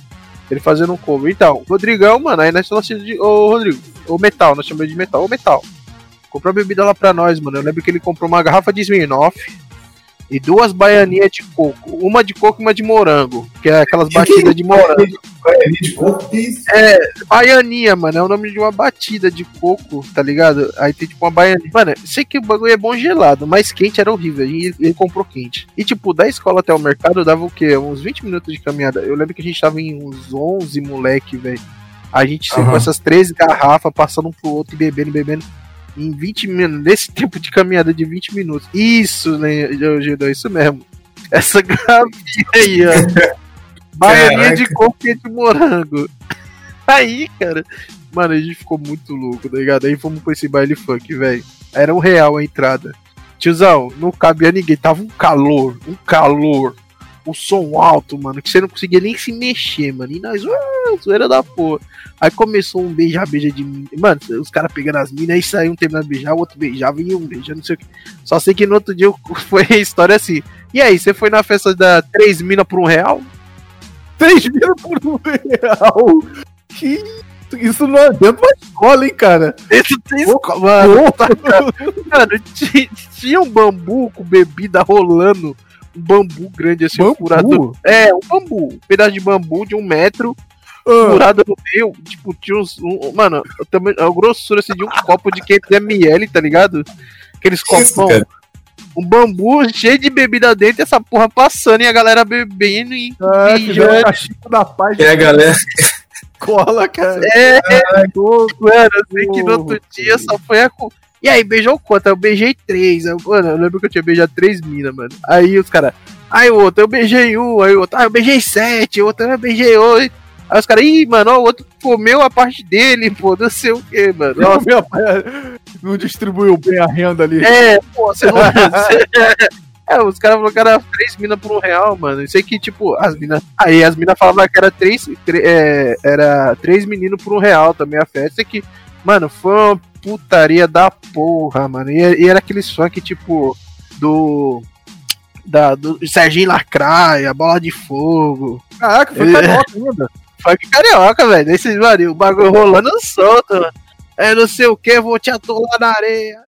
S5: Ele fazendo um cover. Então, Rodrigão, mano, aí nós nós chamamos de. Ô, Rodrigo, o Metal, nós chamamos de Metal. Ô, Metal. Comprou bebida lá pra nós, mano. Eu lembro que ele comprou uma garrafa de Smirnoff e duas baianinhas de coco. Uma de coco e uma de morango, que é aquelas batidas de morango.
S2: Baianinha de coco, isso?
S5: Baianinha, mano, é o nome de uma batida de coco, tá ligado? Aí tem tipo uma baianinha. Mano, sei que o bagulho é bom gelado, mas quente era horrível. E ele, ele comprou quente. E tipo, da escola até o mercado dava o quê? Uns 20 minutos de caminhada. Eu lembro que a gente tava em uns 11 moleque, velho. A gente com
S2: Aham.
S5: essas 13 garrafas, passando um pro outro e bebendo, bebendo. Em 20 minutos, nesse tempo de caminhada de 20 minutos. Isso, né, Gildão, isso mesmo. Essa garrafinha aí, ó. Baianinha de coco e de morango. Aí, cara, mano, a gente ficou muito louco, tá ligado? Aí fomos pra esse baile funk, velho. Era um real a entrada. Tiozão, não cabia ninguém, tava um calor, um calor. O som alto, mano, que você não conseguia nem se mexer, mano. E nós, ah, zoeira da porra. Aí começou um beija-beija de. Mano, os caras pegando as minas, aí saiu um terminando de beijar, o outro beijava e um beija, não sei o que. Só sei que no outro dia foi a história assim. E aí, você foi na festa da três minas por um real?
S1: 3 mil por um real. Que isso? Não é dentro da escola, hein, cara?
S5: Isso tem escola, mano. Mano, ti- tinha um bambu com bebida rolando bambu grande assim,
S7: Bambu?
S5: furado. É, um bambu. Um pedaço de bambu de um metro,
S7: Ah,
S5: furado no meio. Tipo, tinha uns. um- mano, o tamanho- a grossura assim, de um copo de 500ml, tá ligado? Aqueles copão. Um bambu cheio de bebida dentro e essa porra passando e a galera bebendo e.
S7: ah,
S5: e já-
S7: da paz
S2: E a galera.
S7: cola, cara.
S5: É,
S7: Tô-
S5: mano, eu sei que no outro dia só foi a. E aí, beijou quanto? Eu beijei três. Aí, mano, eu lembro que eu tinha beijado três minas, mano. Aí os caras. Aí o outro, eu beijei um. Aí o outro, ah, eu beijei sete. O outro, eu beijei oito. Aí os caras, ih, mano, ó, o outro comeu a parte dele, pô, não sei o que, mano.
S7: Não,
S5: Nossa,
S7: meu pai, não distribuiu bem a renda ali.
S5: é, pô, você não. É, os caras falaram que era três minas por um real, mano. Eu sei que, tipo, as minas. Aí as minas falavam que era três. tre- é, era três meninos por um real também a festa. Que, mano, foi uma putaria da porra, mano. E, e era aquele funk, tipo, do. Da, do Serginho Lacraia, Bola de Fogo.
S7: Caraca, foi
S5: É.
S7: carioca ainda.
S5: Funk carioca, velho. Esses, mano, o bagulho rolando solto, mano. É não sei o que, vou te atolar na areia.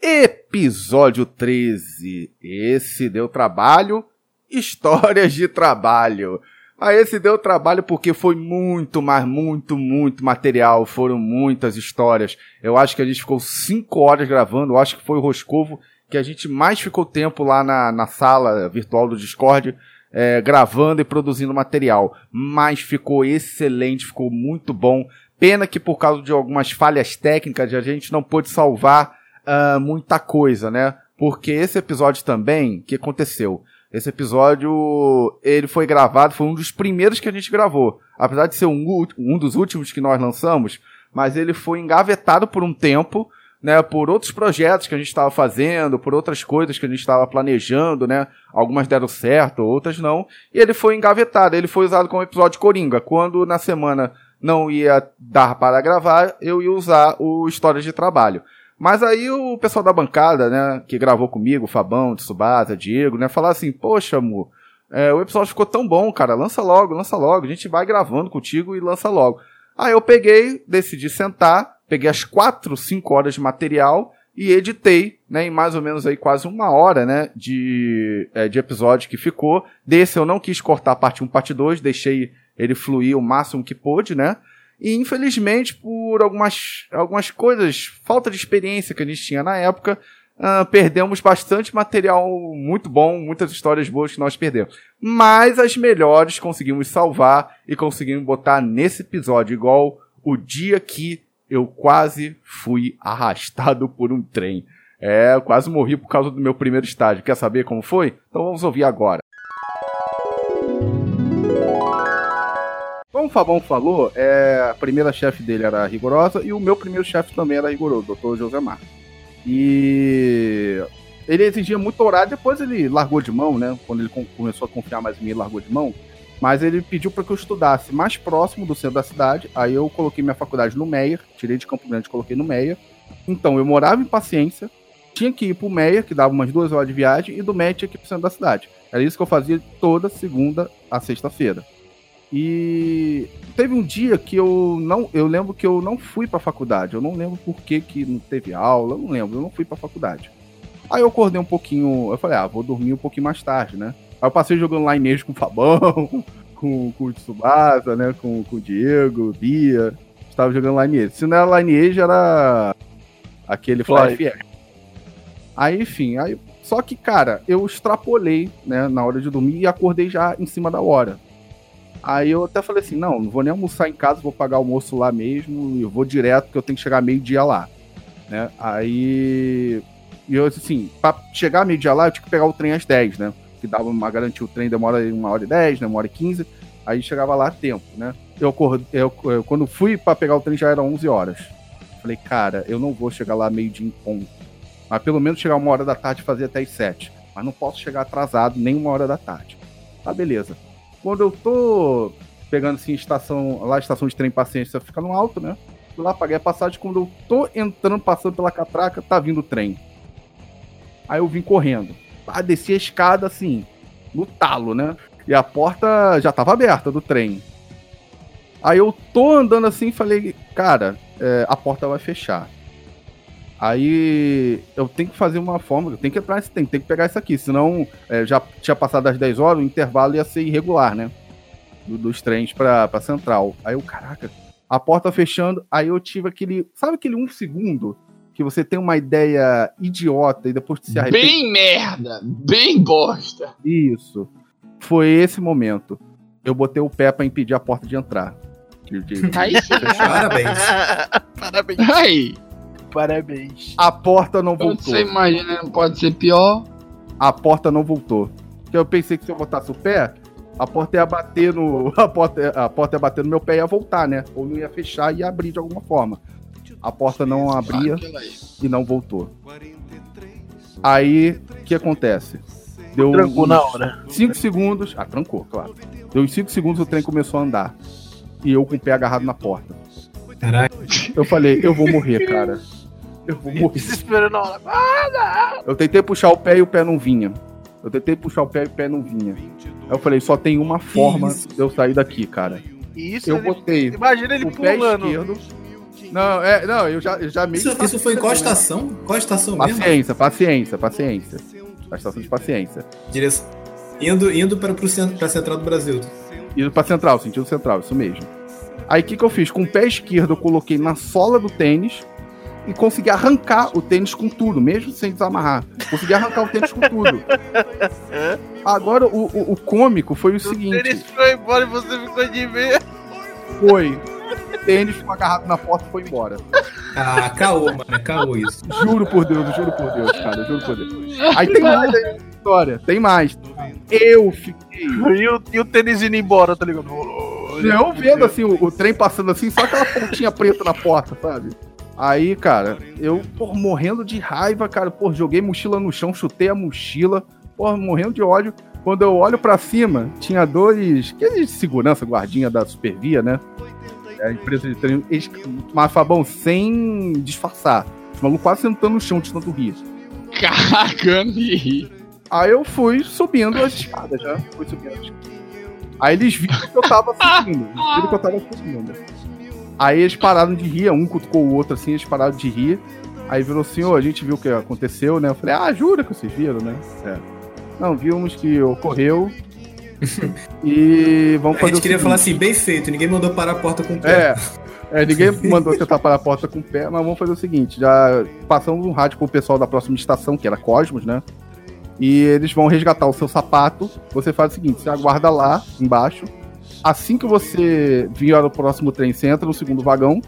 S1: Episódio 13. Esse deu trabalho. Histórias de trabalho. Ah, esse deu trabalho porque foi muito, mas muito, muito material. Foram muitas histórias. Eu acho que a gente ficou 5 horas gravando. Eu acho que foi o Roscovo que a gente mais ficou tempo lá na, na sala virtual do Discord. é, gravando e produzindo material. Mas ficou excelente, ficou muito bom. Pena que por causa de algumas falhas técnicas a gente não pôde salvar ah, muita coisa, né? Porque esse episódio também, que aconteceu? Esse episódio, ele foi gravado, foi um dos primeiros que a gente gravou. Apesar de ser um, um dos últimos que nós lançamos, mas ele foi engavetado por um tempo, né? Por outros projetos que a gente estava fazendo, por outras coisas que a gente estava planejando, né? Algumas deram certo, outras não. E ele foi engavetado, ele foi usado como episódio Coringa. Quando na semana não ia dar para gravar, eu ia usar o Histórias de Trabalho. Mas aí o pessoal da bancada, né, que gravou comigo, Fabão, Tsubasa, Diego, né, falar assim, poxa, amor, é, o episódio ficou tão bom, cara, lança logo, lança logo, a gente vai gravando contigo e lança logo. Aí eu peguei, decidi sentar, peguei as quatro, cinco horas de material e editei, né, em mais ou menos aí quase uma hora, né, de, é, de episódio que ficou. Desse eu não quis cortar parte 1, parte 2, deixei ele fluir o máximo que pôde, né, e infelizmente, por algumas, algumas coisas, falta de experiência que a gente tinha na época, ah, perdemos bastante material muito bom, muitas histórias boas que nós perdemos. Mas as melhores conseguimos salvar e conseguimos botar nesse episódio, igual o dia que eu quase fui arrastado por um trem. É, eu quase morri por causa do meu primeiro estágio. Quer saber como foi? Então vamos ouvir agora. Como o Fabão falou, é, a primeira chefe dele era rigorosa e o meu primeiro chefe também era rigoroso, o Dr. Josemar. E ele exigia muito horário, depois ele largou de mão, né? Quando ele com- começou a confiar mais em mim, ele largou de mão. Mas ele pediu para que eu estudasse mais próximo do centro da cidade. Aí eu coloquei minha faculdade no Meia, tirei de Campo Grande e coloquei no Meia. Então eu morava em Paciência, tinha que ir pro Meia, que dava umas duas horas de viagem, e do Meia tinha que ir pro centro da cidade. Era isso que eu fazia toda segunda a sexta-feira. E teve um dia que eu não, eu lembro que eu não fui pra faculdade. Eu não lembro por que que não teve aula, eu não lembro, eu não fui pra faculdade. Aí eu acordei um pouquinho, eu falei, ah, vou dormir um pouquinho mais tarde, né? Aí eu passei jogando lá com o Fabão, com, com o Tsubasa, né? Com, com o Diego, Bia. Estava jogando Lineage. Se não era Lineage, era aquele Fly
S5: Fly.
S1: Aí, enfim, aí. Só que, cara, eu extrapolei, né, na hora de dormir e acordei já em cima da hora. Aí eu até falei assim, não, não vou nem almoçar em casa, vou pagar almoço lá mesmo, e vou direto, porque eu tenho que chegar meio-dia lá. Né? Aí. E eu assim, pra chegar meio-dia lá, eu tinha que pegar o trem às 10, né? Que dava uma garantia, o trem demora uma hora e 10, né? Uma hora e 15. Aí chegava lá a tempo, né? Eu, eu, eu quando fui pra pegar o trem já era 11 horas. Falei, cara, eu não vou chegar lá meio-dia em ponto. Mas pelo menos chegar uma hora da tarde e fazer até as 7. Mas não posso chegar atrasado nem uma hora da tarde. Tá, beleza. Quando eu tô pegando assim, estação, lá estação de trem paciência fica no alto, né? Lá, paguei a passagem. Quando eu tô entrando, passando pela catraca, tá vindo o trem. Aí eu vim correndo. Ah, desci a escada assim, no talo, né? E a porta já tava aberta do trem. Aí eu tô andando assim e falei, cara, é, a porta vai fechar. Aí eu tenho que fazer uma forma, eu tenho que entrar nesse tempo, tem que pegar isso aqui, senão é, já tinha passado das 10 horas, o intervalo ia ser irregular, né? Do- dos trens pra, pra central. Aí eu, caraca, a porta fechando, aí eu tive aquele. Sabe aquele um segundo que você tem uma ideia idiota e depois se arrepende?
S4: Bem merda, bem bosta.
S1: Isso. Foi esse momento. Eu botei o pé pra impedir a porta de entrar. De- de-
S4: Aí sim.
S2: Parabéns.
S5: Parabéns.
S4: Aí,
S5: Parabéns.
S1: A porta não
S4: quando
S1: voltou.
S4: você imagina, não pode ser pior.
S1: A porta não voltou. Porque eu pensei que se eu botasse o pé, a porta ia bater no. A porta, a porta ia bater no meu pé e ia voltar, né? Ou não ia fechar e ia abrir de alguma forma. A porta não abria
S4: aí.
S1: e não voltou. Aí, o que acontece? Deu
S5: Trancou na hora.
S1: 5 segundos. Ah, trancou, claro. Deu uns 5 segundos o trem começou a andar. E eu com o pé agarrado na porta.
S2: Caraca.
S1: Eu falei, eu vou morrer, cara. Eu vou morrer.
S5: Desesperando na hora.
S1: Eu tentei puxar o pé e o pé não vinha. Eu tentei puxar o pé e o pé não vinha. Aí eu falei, só tem uma forma
S2: isso?
S1: de eu sair daqui, cara.
S5: Isso,
S1: Eu
S5: ele-
S1: botei
S5: imagina ele
S1: o pé
S5: pulando.
S1: esquerdo. Não, é, não, eu já, eu já meio
S2: Isso,
S1: que
S2: isso foi qual estação? Qual estação mesmo?
S1: Paciência, paciência, paciência. A estação de paciência.
S2: Direção. Indo, indo para, pro centro, pra Central do Brasil.
S1: Indo pra central, sentido central, isso mesmo. Aí o que, que eu fiz? Com o pé esquerdo eu coloquei na sola do tênis e consegui arrancar o tênis com tudo, mesmo sem desamarrar. Consegui arrancar o tênis com tudo. Agora o, o, o cômico foi o
S5: O
S1: seguinte:
S5: tênis foi embora e você ficou de meia.
S1: foi. O tênis ficou agarrado na porta e foi embora.
S2: Ah, caô, mano. Caô isso.
S1: Juro por Deus, juro por Deus, cara, juro por Deus. Aí tem mais aí na história, tem mais. Eu fiquei.
S5: E o, e o tênis indo embora, tá ligado?
S1: Eu vendo assim, o, o trem passando assim, só aquela pontinha preta na porta, sabe? Aí, cara, eu, pô, morrendo de raiva, cara, pô, joguei mochila no chão, chutei a mochila, pô, morrendo de ódio. Quando eu olho pra cima, tinha dois, aqueles de segurança, guardinha da Supervia, né? É a empresa de treino. Eles, mas, Fabão, sem disfarçar. Os malucos quase sentando no chão de tanto rir.
S4: Cagando de rir.
S1: Aí eu fui subindo as escadas, já. Fui subindo as escadas. Aí eles viram que eu tava subindo. Eles viram que eu tava subindo. Aí eles pararam de rir, um cutucou o outro assim, eles pararam de rir. Aí virou assim, ô, a gente viu o que aconteceu, né? Eu falei, ah, jura que vocês viram, né? É. Não, vimos que ocorreu. e vamos
S2: A
S1: fazer
S2: gente
S1: o
S2: queria
S1: seguinte.
S2: falar assim, bem feito. Ninguém mandou parar a porta com o pé.
S1: É, é, ninguém mandou tentar parar a porta com o pé, mas vamos fazer o seguinte: já passamos um rádio pro pessoal da próxima estação, que era Cosmos, né? E eles vão resgatar o seu sapato. Você faz o seguinte: você aguarda lá embaixo. Assim que você vier o próximo trem, você entra no segundo vagão.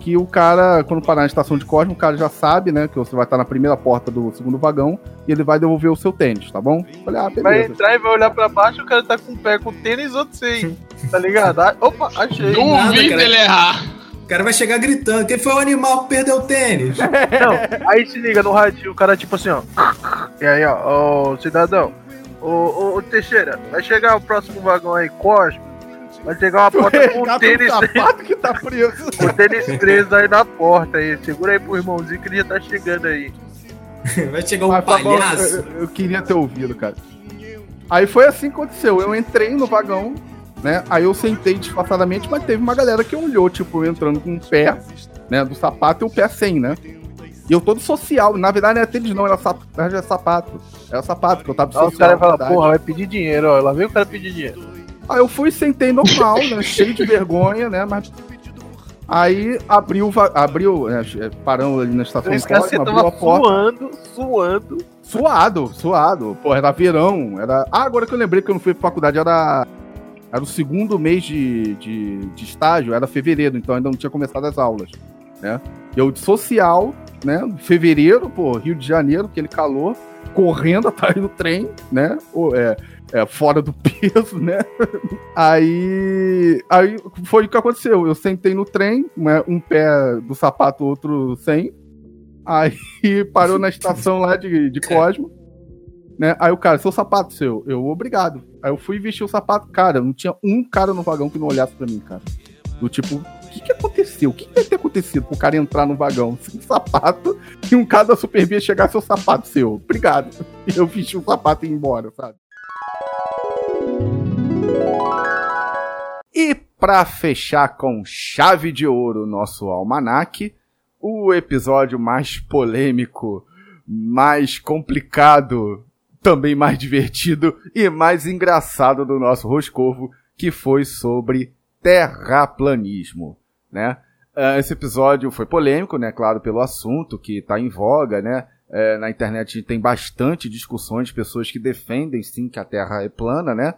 S1: Que o cara, quando parar na estação de Cosmos, o cara já sabe, né? Que você vai estar na primeira porta do segundo vagão. E ele vai devolver o seu tênis, tá bom? Falei, ah,
S5: Vai
S1: beleza.
S5: entrar e vai olhar pra baixo, o cara tá com o pé com o tênis, outro sem. Tá ligado? Ah, Opa, achei.
S4: Duvido ele errar.
S2: O cara vai chegar gritando. Quem foi o animal que perdeu o tênis?
S5: Não, aí se liga no rádio, o cara tipo assim, ó. E aí, ó, ô cidadão, ô, ô, ô, Teixeira, vai chegar o próximo vagão aí, Cosmo. Vai chegar uma porta com o tênis,
S1: o sapato que tá preso.
S5: o tênis preso aí na porta aí. Segura aí pro irmãozinho que ele já tá chegando aí.
S2: Vai chegar um
S1: Mas, Fabão,
S2: palhaço.
S1: eu, eu queria ter ouvido, cara. Aí foi assim que aconteceu. Eu entrei no vagão, né? Aí eu sentei disfarçadamente, mas teve uma galera que olhou, tipo, entrando com o pé, né? Do sapato e o pé sem, né? E eu todo social. Na verdade, não era tênis, não, era, sap... era sapato. Era sapato, que eu tava
S5: Aí
S1: social.
S5: os caras
S1: na
S5: falam,
S1: verdade.
S5: porra, vai pedir dinheiro, ó. Lá vem o cara pedir dinheiro.
S1: Aí eu fui, sentei normal, né? Cheio de vergonha, né? Mas. Aí abriu, abriu, né, paramos ali na estação
S5: você
S1: abriu a porta.
S5: suando, suando.
S1: Suado, suado. Pô, era verão. Era... Ah, agora que eu lembrei que eu não fui pra faculdade, era. Era o segundo mês de, de, de estágio, era fevereiro, então ainda não tinha começado as aulas. Né? Eu de social, né? Fevereiro, pô, Rio de Janeiro, aquele calor, correndo atrás do trem, né? É, é, fora do peso, né? Aí, aí foi o que aconteceu. Eu sentei no trem, né, um pé do sapato, outro sem. Aí parou na estação lá de, de Cosmo. Né? Aí o cara, seu sapato seu, eu, obrigado. Aí eu fui vestir o sapato, cara, não tinha um cara no vagão que não olhasse pra mim, cara. Do tipo, o que que aconteceu? O que que deve ter acontecido pro cara entrar no vagão sem sapato e um cara da Superbia chegar seu sapato seu? Obrigado. Eu vesti o sapato e ir embora, sabe? E pra fechar com chave de ouro o nosso almanaque, o episódio mais polêmico, mais complicado, também mais divertido e mais engraçado do nosso Roscovo, que foi sobre terraplanismo, né? Ah, Esse episódio foi polêmico, né? Claro, pelo assunto que está em voga, né? É, na internet tem bastante discussões de pessoas que defendem sim que a Terra é plana, né?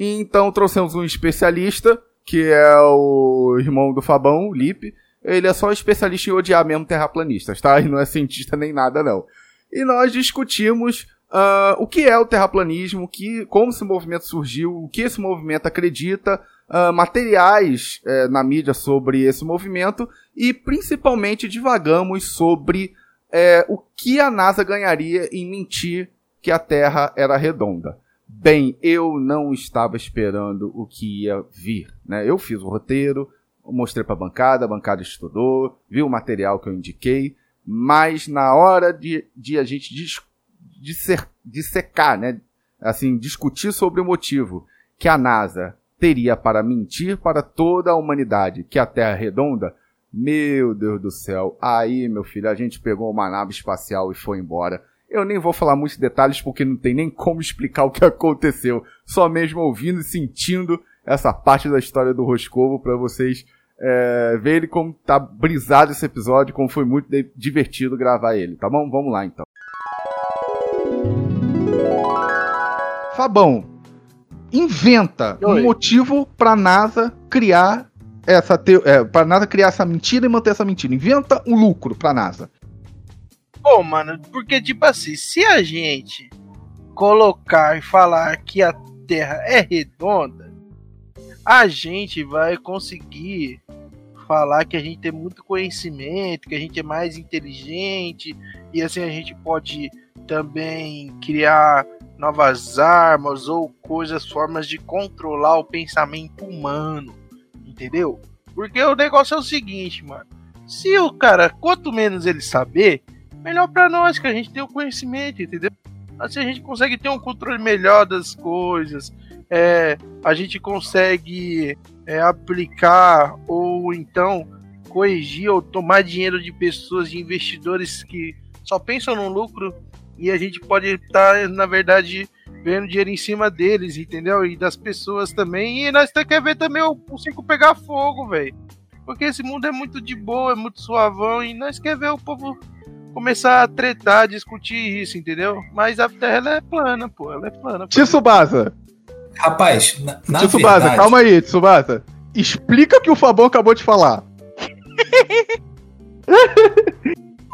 S1: Então trouxemos um especialista, que é o irmão do Fabão, o Lipe. Ele é só especialista em odiar mesmo terraplanistas, tá? E não é cientista nem nada, não. E nós discutimos ah, o que é o terraplanismo, que, como esse movimento surgiu, o que esse movimento acredita, ah, materiais eh, na mídia sobre esse movimento e principalmente divagamos sobre eh, o que a NASA ganharia em mentir que a Terra era redonda. Bem, eu não estava esperando o que ia vir, né? Eu fiz o roteiro, mostrei para a bancada, a bancada estudou, viu o material que eu indiquei, mas na hora de, de a gente dis, disser, dissecar, né? Assim, discutir sobre o motivo que a NASA teria para mentir para toda a humanidade que a Terra é redonda, meu Deus do céu, aí, meu filho, a gente pegou uma nave espacial e foi embora. Eu nem vou falar muitos detalhes porque não tem nem como explicar o que aconteceu. Só mesmo ouvindo e sentindo essa parte da história do Roscovo para vocês é, verem como tá brisado esse episódio, como foi muito divertido gravar ele, tá bom? Vamos lá então. Fabão, inventa um
S5: Oi.
S1: motivo pra NASA criar essa teo... é, pra NASA criar essa mentira e manter essa mentira. Inventa um lucro pra NASA.
S5: Pô, mano, porque tipo assim, se a gente colocar e falar que a Terra é redonda, a gente vai conseguir falar que a gente tem muito conhecimento, que a gente é mais inteligente, e assim a gente pode também criar novas armas ou coisas, formas de controlar o pensamento humano, entendeu? Porque o negócio é o seguinte, mano. Se o cara, quanto menos ele saber, melhor pra nós, que a gente tem o conhecimento, entendeu? Assim a gente consegue ter um controle melhor das coisas, é, a gente consegue é, aplicar ou então corrigir ou tomar dinheiro de pessoas, de investidores que só pensam no lucro e a gente pode estar, na verdade, vendo dinheiro em cima deles, entendeu? E das pessoas também. E nós temos que ver também o, o cinco pegar fogo, velho. Porque esse mundo é muito de boa, é muito suavão e nós quer ver o povo começar a tretar, discutir isso, entendeu? Mas a Terra ela é plana, pô, ela é plana. pô.
S1: Tsubasa,
S2: Rapaz, na, na
S1: Tsubasa,
S2: verdade...
S1: calma aí, Tsubasa. Explica o que o Fabão acabou de falar.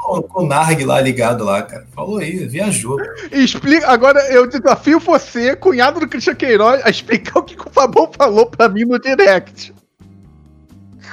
S2: Com o Narg lá ligado lá, cara. Falou aí, viajou.
S1: Explica, agora eu desafio você, cunhado do Christian Queiroz, a explicar o que, que o Fabão falou pra mim no direct.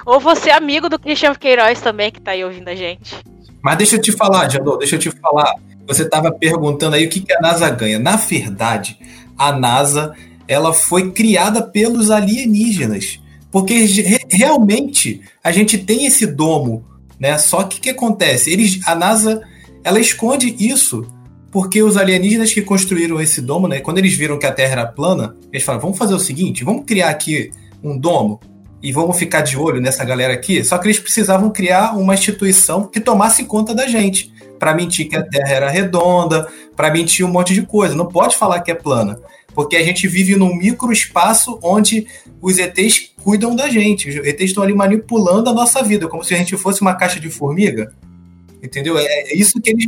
S6: Ou você é amigo do Christian Queiroz também, que tá aí ouvindo a gente.
S2: Mas deixa eu te falar, Jandô, deixa eu te falar. Você estava perguntando aí o que, que a NASA ganha. Na verdade, a NASA ela foi criada pelos alienígenas. Porque re- realmente a gente tem esse domo, né? Só que o que acontece? Eles, a NASA ela esconde isso porque os alienígenas que construíram esse domo, né? Quando eles viram que a Terra era plana, eles falaram: vamos fazer o seguinte, vamos criar aqui um domo e vamos ficar de olho nessa galera aqui. Só que eles precisavam criar uma instituição que tomasse conta da gente. Para mentir que a Terra era redonda, para mentir um monte de coisa. Não pode falar que é plana. Porque a gente vive num microespaço onde os ETs cuidam da gente. Os ETs estão ali manipulando a nossa vida, como se a gente fosse uma caixa de formiga. Entendeu? É é isso que eles.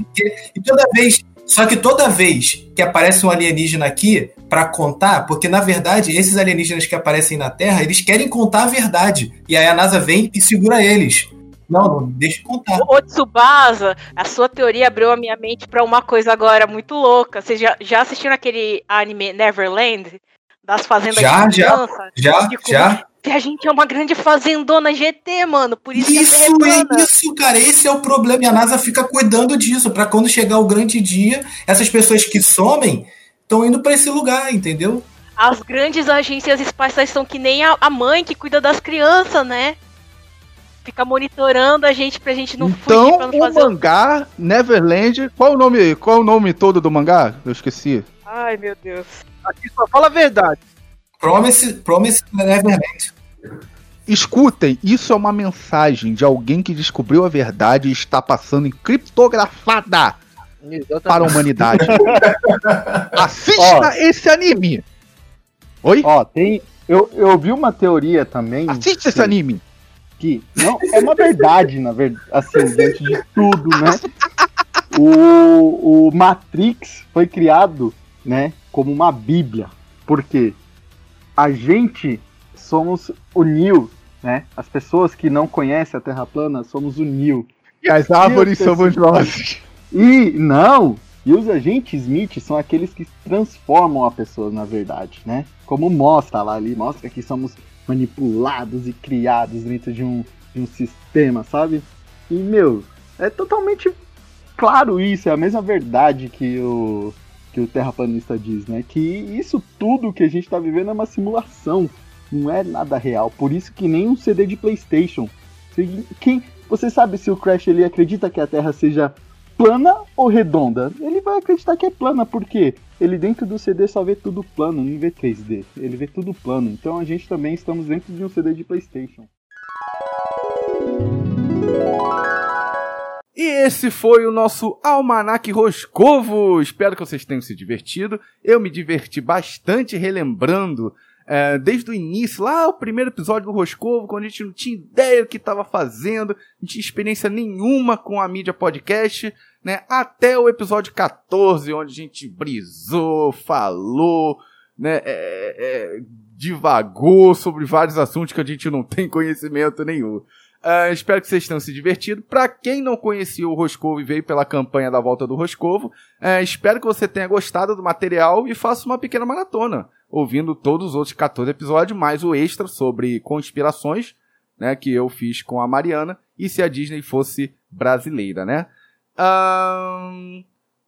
S2: E toda vez. Só que toda vez que aparece um alienígena aqui para contar, porque na verdade esses alienígenas que aparecem na Terra, eles querem contar a verdade. E aí a NASA vem e segura eles. Não, não deixa eu contar.
S6: Ô, Tsubasa, a sua teoria abriu a minha mente pra uma coisa agora muito louca. Vocês já, já assistiram aquele anime Neverland? Das fazendas
S2: Já,
S6: de
S2: já,
S6: criança?
S2: Já,
S6: De
S2: já.
S6: Que a gente é uma grande fazendona GT, mano. Por isso, que
S2: Isso,
S6: Terra é
S2: é isso, cara. Esse é o problema. E a NASA fica cuidando disso. Pra quando chegar o grande dia, essas pessoas que somem estão indo pra esse lugar, entendeu?
S6: As grandes agências espaciais são que nem a, a mãe que cuida das crianças, né? Fica monitorando a gente pra gente não fugir,
S1: Então,
S6: pra não
S1: o
S6: fazer. o-
S1: mangá Neverland, qual o nome, qual o nome todo do mangá? Eu esqueci.
S6: Ai, meu Deus.
S5: Aqui só fala a verdade.
S2: Promise, Promise Neverland.
S7: Escutem, isso é uma mensagem de alguém que descobriu a verdade e está passando em criptografada para a humanidade. Assista
S10: Ó.
S7: esse anime! Oi?
S10: Ó, tem. Eu, eu vi uma teoria também.
S7: Assiste esse
S10: que-
S7: anime!
S10: que não é uma verdade, na verdade, assim, diante de tudo, né? O, o Matrix foi criado, né, como uma bíblia. Por quê? A gente somos o Neo, né? As pessoas que não conhecem a Terra plana somos o Neo.
S7: E as árvores somos nós.
S10: E não, e os agentes Smith são aqueles que transformam a pessoa na verdade, né? Como mostra lá ali, mostra que somos manipulados e criados dentro de um, de um sistema, sabe? E, meu, é totalmente claro isso, é a mesma verdade que o, que o terraplanista diz, né? Que isso tudo que a gente tá vivendo é uma simulação, não é nada real. Por isso que nem um CD de PlayStation. Quem, você sabe se o Crash ele acredita que a Terra seja plana ou redonda? Ele vai acreditar que é plana, porque ele dentro do CD só vê tudo plano, não vê 3D. Ele vê tudo plano. Então a gente também estamos dentro de um CD de PlayStation.
S1: E esse foi o nosso Almanac Roscovo. Espero que vocês tenham se divertido. Eu me diverti bastante relembrando é, desde o início, lá o primeiro episódio do Roscovo, quando a gente não tinha ideia do que estava fazendo, não tinha experiência nenhuma com a mídia podcast, né? Até o episódio 14, onde a gente brisou, falou, né? é, é, divagou sobre vários assuntos que a gente não tem conhecimento nenhum. Ah, espero que vocês tenham se divertido. Para quem não conhecia o Roscovo e veio pela campanha da volta do Roscovo, ah, espero que você tenha gostado do material e faça uma pequena maratona, ouvindo todos os outros 14 episódios, mais o extra sobre conspirações, né, que eu fiz com a Mariana, e se a Disney fosse brasileira, né? Ahn,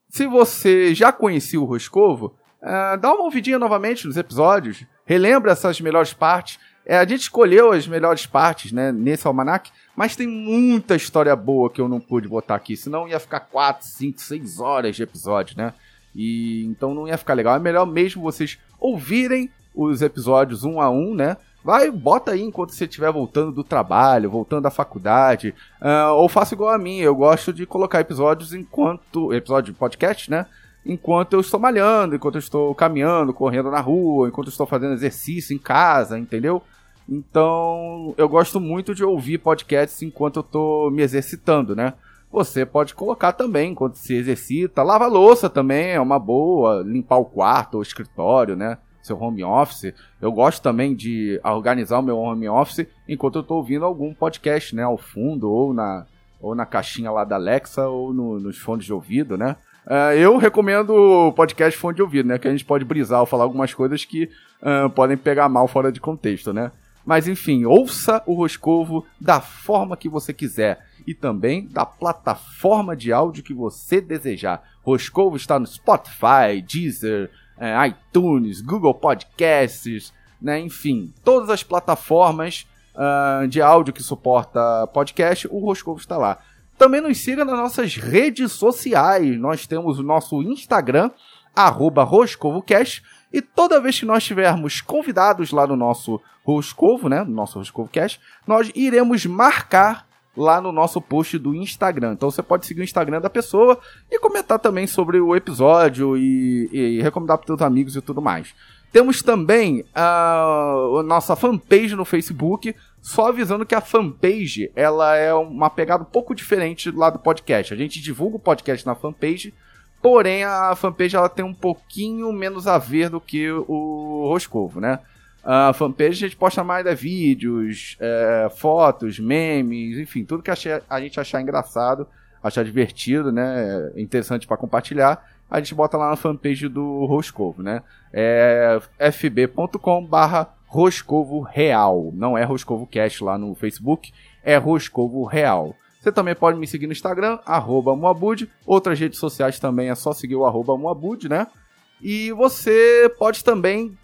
S1: se você já conhecia o Roscovo, ah, dá uma ouvidinha novamente nos episódios, relembra essas melhores partes. É, a gente escolheu as melhores partes, né, nesse almanac, mas tem muita história boa que eu não pude botar aqui, senão ia ficar 4, 5, 6 horas de episódio, né? E então não ia ficar legal. É melhor mesmo vocês ouvirem os episódios um a um, né? Vai, bota aí enquanto você estiver voltando do trabalho, voltando da faculdade, ah, ou faça igual a mim. Eu gosto de colocar episódios enquanto episódio de podcast, né? enquanto eu estou malhando, enquanto eu estou caminhando, correndo na rua, enquanto eu estou fazendo exercício em casa, entendeu? Então, eu gosto muito de ouvir podcasts enquanto eu estou me exercitando, né? Você pode colocar também enquanto se exercita, lava louça também, é uma boa, limpar o quarto ou escritório, né? Seu home office. Eu gosto também de organizar o meu home office enquanto eu estou ouvindo algum podcast, né? Ao fundo, ou na, ou na caixinha lá da Alexa, ou no- nos fones de ouvido, né? Ah, eu recomendo o podcast fone de ouvido, né? Que a gente pode brisar ou falar algumas coisas que ah, podem pegar mal fora de contexto, né? Mas enfim, ouça o Roscovo da forma que você quiser e também da plataforma de áudio que você desejar. Roscovo está no Spotify, Deezer, eh, iTunes, Google Podcasts, né? Enfim, todas as plataformas ah, de áudio que suporta podcast, o Roscovo está lá. Também nos siga nas nossas redes sociais. Nós temos o nosso Instagram, arroba RoscovoCast. E toda vez que nós tivermos convidados lá no nosso Roscovo, né? No nosso Roscovo Cast, nós iremos marcar lá no nosso post do Instagram. Então você pode seguir o Instagram da pessoa e comentar também sobre o episódio e, e recomendar para seus amigos e tudo mais. Temos também a nossa fanpage no Facebook, só avisando que a fanpage ela é uma pegada um pouco diferente lá do podcast. A gente divulga o podcast na fanpage, porém a fanpage ela tem um pouquinho menos a ver do que o Roscovo, né? A fanpage a gente posta mais é, vídeos, é, fotos, memes, enfim, tudo que a gente achar engraçado, achar divertido, né? Interessante para compartilhar, a gente bota lá na fanpage do Roscovo, né? É fb.com barra Roscovo Real. Não é Roscovo Cast lá no Facebook, é Roscovo Real. Você também pode me seguir no Instagram, arroba Moabud. Outras redes sociais também é só seguir o arroba Moabud, né? E você pode também,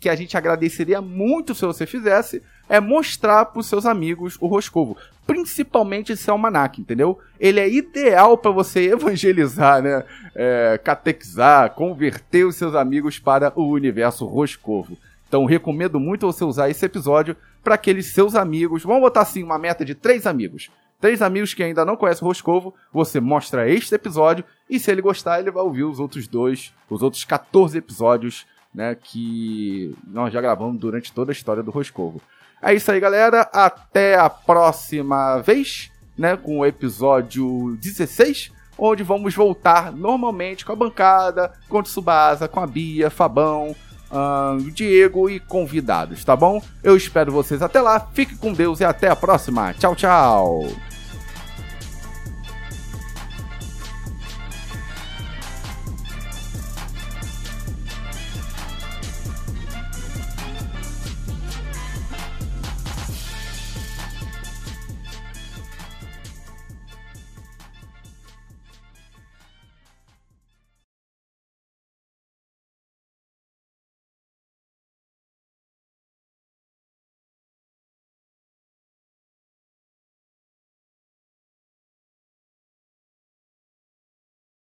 S1: que a gente agradeceria muito se você fizesse, é mostrar para os seus amigos o Roscovo. Principalmente esse almanac, entendeu? Ele é ideal para você evangelizar, né? É, catequizar, converter os seus amigos para o universo Roscovo. Então recomendo muito você usar esse episódio para aqueles seus amigos. Vamos botar assim uma meta de três amigos. Três amigos que ainda não conhecem o Roscovo, você mostra este episódio e se ele gostar, ele vai ouvir os outros dois, os outros 14 episódios, né, que nós já gravamos durante toda a história do Roscovo. É isso aí, galera. Até a próxima vez, né, com o episódio 16, onde vamos voltar normalmente com a bancada, com o Tsubasa, com a Bia, Fabão, ahn, Diego e convidados, tá bom? Eu espero vocês até lá. Fique com Deus e até a próxima. Tchau, tchau.